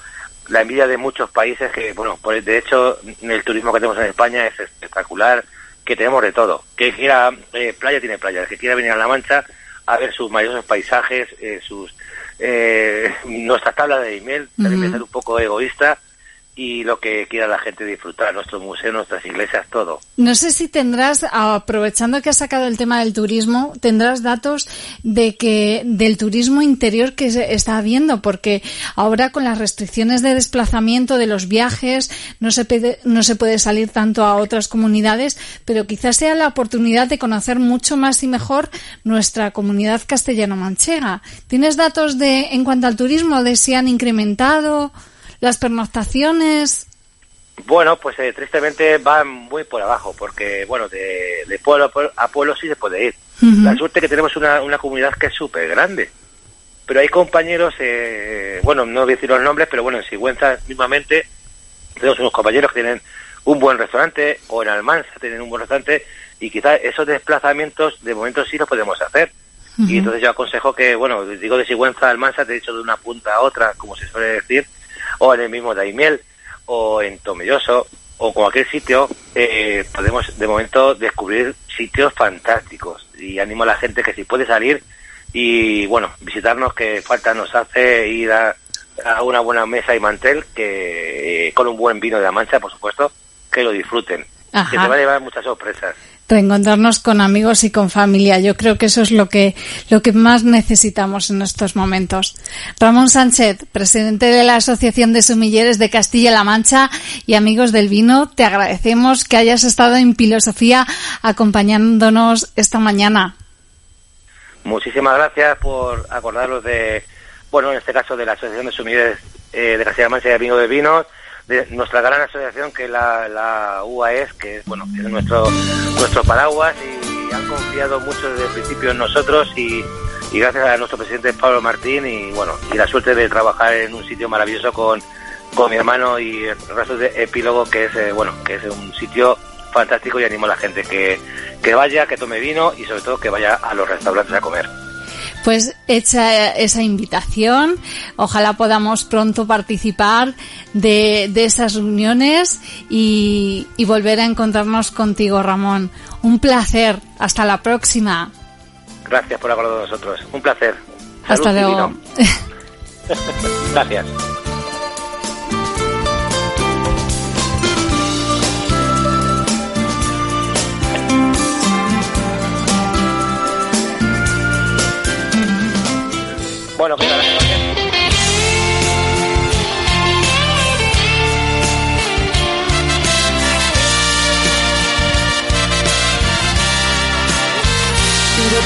la envidia de muchos países que, bueno, por, de hecho, el turismo que tenemos en España es espectacular, que tenemos de todo. Que quiera eh, playa tiene playa, el que quiera venir a La Mancha a ver sus maravillosos paisajes, eh, sus eh, [laughs] nuestras tablas de email, también a ser un poco egoísta, y lo que quiera la gente disfrutar, nuestros museos, nuestras iglesias, todo. No sé si tendrás, aprovechando que has sacado el tema del turismo, tendrás datos de que del turismo interior que se está habiendo, porque ahora con las restricciones de desplazamiento de los viajes no se puede, no se puede salir tanto a otras comunidades, pero quizás sea la oportunidad de conocer mucho más y mejor nuestra comunidad castellano-manchega. ¿Tienes datos de en cuanto al turismo de si han incrementado las pernoctaciones? Bueno, pues eh, tristemente van muy por abajo, porque, bueno, de, de pueblo a pueblo, a pueblo sí se puede ir. La suerte que tenemos una, una comunidad que es súper grande. Pero hay compañeros, eh, bueno, no voy a decir los nombres, pero bueno, en Sigüenza mismamente tenemos unos compañeros que tienen un buen restaurante, o en Almansa tienen un buen restaurante, y quizás esos desplazamientos de momento sí los podemos hacer. Y entonces yo aconsejo que, bueno, digo de Sigüenza a Almansa, te he dicho de una punta a otra, como se suele decir, o en el mismo Daimiel, o en Tomelloso, o cualquier sitio, eh, podemos de momento descubrir sitios fantásticos. Y animo a la gente que si puede salir y, bueno, visitarnos, que falta nos hace ir a, a una buena mesa y mantel, que eh, con un buen vino de la mancha, por supuesto, que lo disfruten. Ajá. Que se va a llevar muchas sorpresas. Reencontrarnos con amigos y con familia. Yo creo que eso es lo que, lo que más necesitamos en estos momentos. Ramón Sánchez, presidente de la Asociación de Sumilleres de Castilla-La Mancha y amigos del vino, te agradecemos que hayas estado en Filosofía acompañándonos esta mañana. Muchísimas gracias por acordaros de, bueno, en este caso de la Asociación de Sumilleres eh, de Castilla-La Mancha y Amigos de Vinos, de nuestra gran asociación que la, la UAES, que es, bueno, es nuestro, nuestro paraguas y han confiado mucho desde el principio en nosotros y, y gracias a nuestro presidente Pablo Martín y bueno, y la suerte de trabajar en un sitio maravilloso con, con mi hermano y el resto de Epílogo, que es, eh, bueno, que es un sitio fantástico y animo a la gente que, que vaya, que tome vino y sobre todo que vaya a los restaurantes a comer. Pues hecha esa invitación, ojalá podamos pronto participar de, de esas reuniones y, y volver a encontrarnos contigo, Ramón. Un placer. Hasta la próxima. Gracias por acordar de nosotros. Un placer. Hasta Salud luego. [laughs] Gracias. Bueno, ¿qué tal?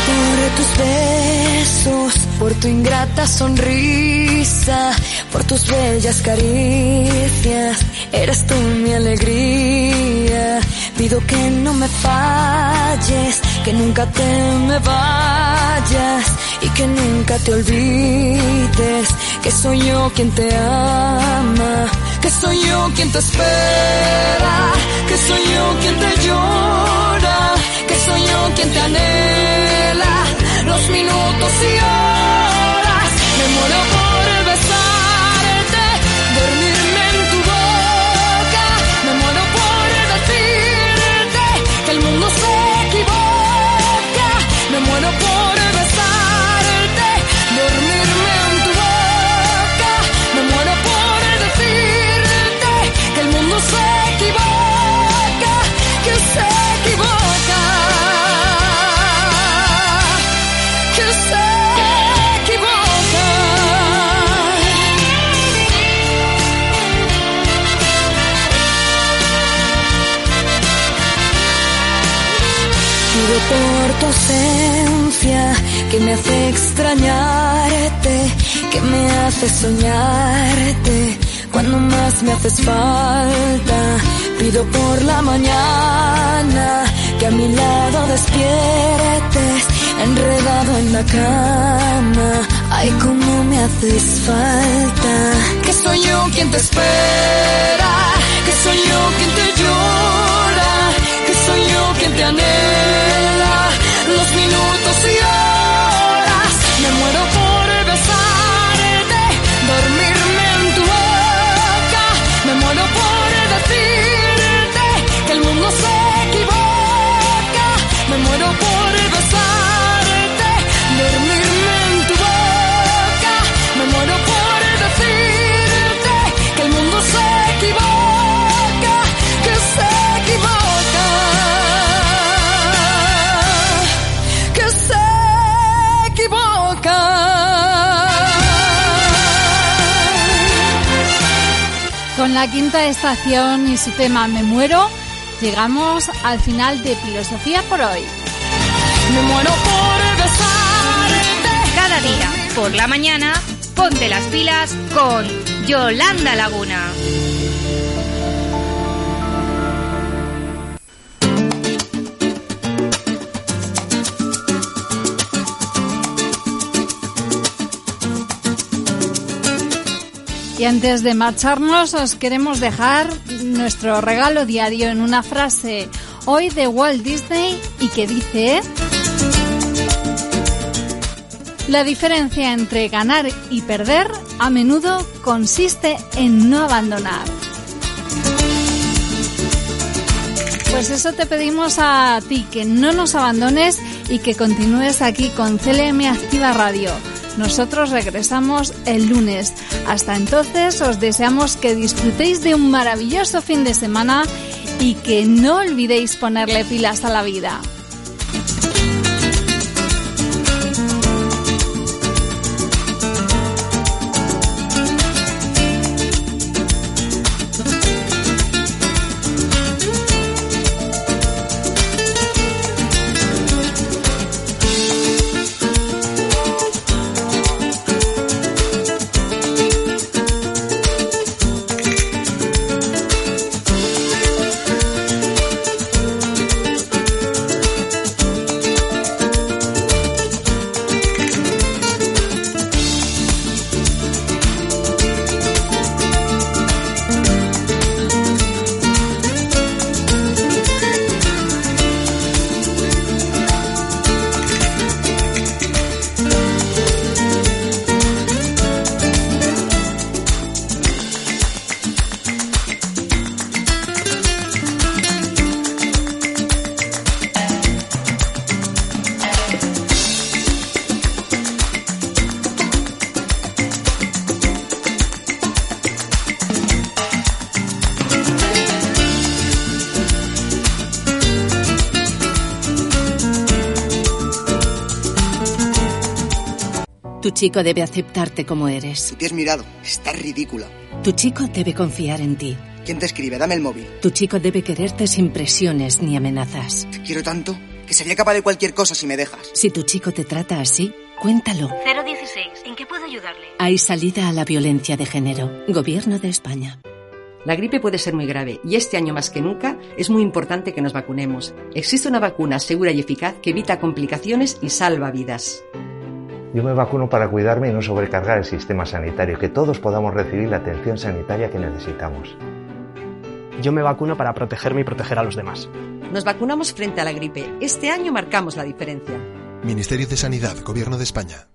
Por tus besos, por tu ingrata sonrisa, por tus bellas caricias, eres tú mi alegría. Pido que no me falles, que nunca te me vayas que nunca te olvides que soy yo quien te ama, que soy yo quien te espera, que soy yo quien te llora, que soy yo quien te anhela, los minutos y horas, ausencia que me hace extrañarte, que me hace soñarte cuando más me haces falta. Pido por la mañana que a mi lado despiertes, enredado en la cama. Ay, cómo me haces falta. Que soy yo quien te espera, que soy yo quien te llora, que soy yo quien te anhela minutos y horas. Me muero la quinta estación y su tema Me muero, llegamos al final de Filosofía por hoy. Me muero por besarte. Cada día, por la mañana, ponte las pilas con Yolanda Laguna. Y antes de marcharnos, os queremos dejar nuestro regalo diario en una frase hoy de Walt Disney y que dice... La diferencia entre ganar y perder a menudo consiste en no abandonar. Pues eso te pedimos a ti, que no nos abandones y que continúes aquí con CLM Activa Radio. Nosotros regresamos el lunes. Hasta entonces os deseamos que disfrutéis de un maravilloso fin de semana y que no olvidéis ponerle pilas a la vida. Chico debe aceptarte como eres. Tú te has mirado. Estás ridícula. Tu chico debe confiar en ti. ¿Quién te escribe? Dame el móvil. Tu chico debe quererte sin presiones ni amenazas. Te quiero tanto que sería capaz de cualquier cosa si me dejas. Si tu chico te trata así, cuéntalo. 016. ¿En qué puedo ayudarle? Hay salida a la violencia de género. Gobierno de España. La gripe puede ser muy grave y este año más que nunca es muy importante que nos vacunemos. Existe una vacuna segura y eficaz que evita complicaciones y salva vidas. Yo me vacuno para cuidarme y no sobrecargar el sistema sanitario, que todos podamos recibir la atención sanitaria que necesitamos. Yo me vacuno para protegerme y proteger a los demás. Nos vacunamos frente a la gripe. Este año marcamos la diferencia. Ministerio de Sanidad, Gobierno de España.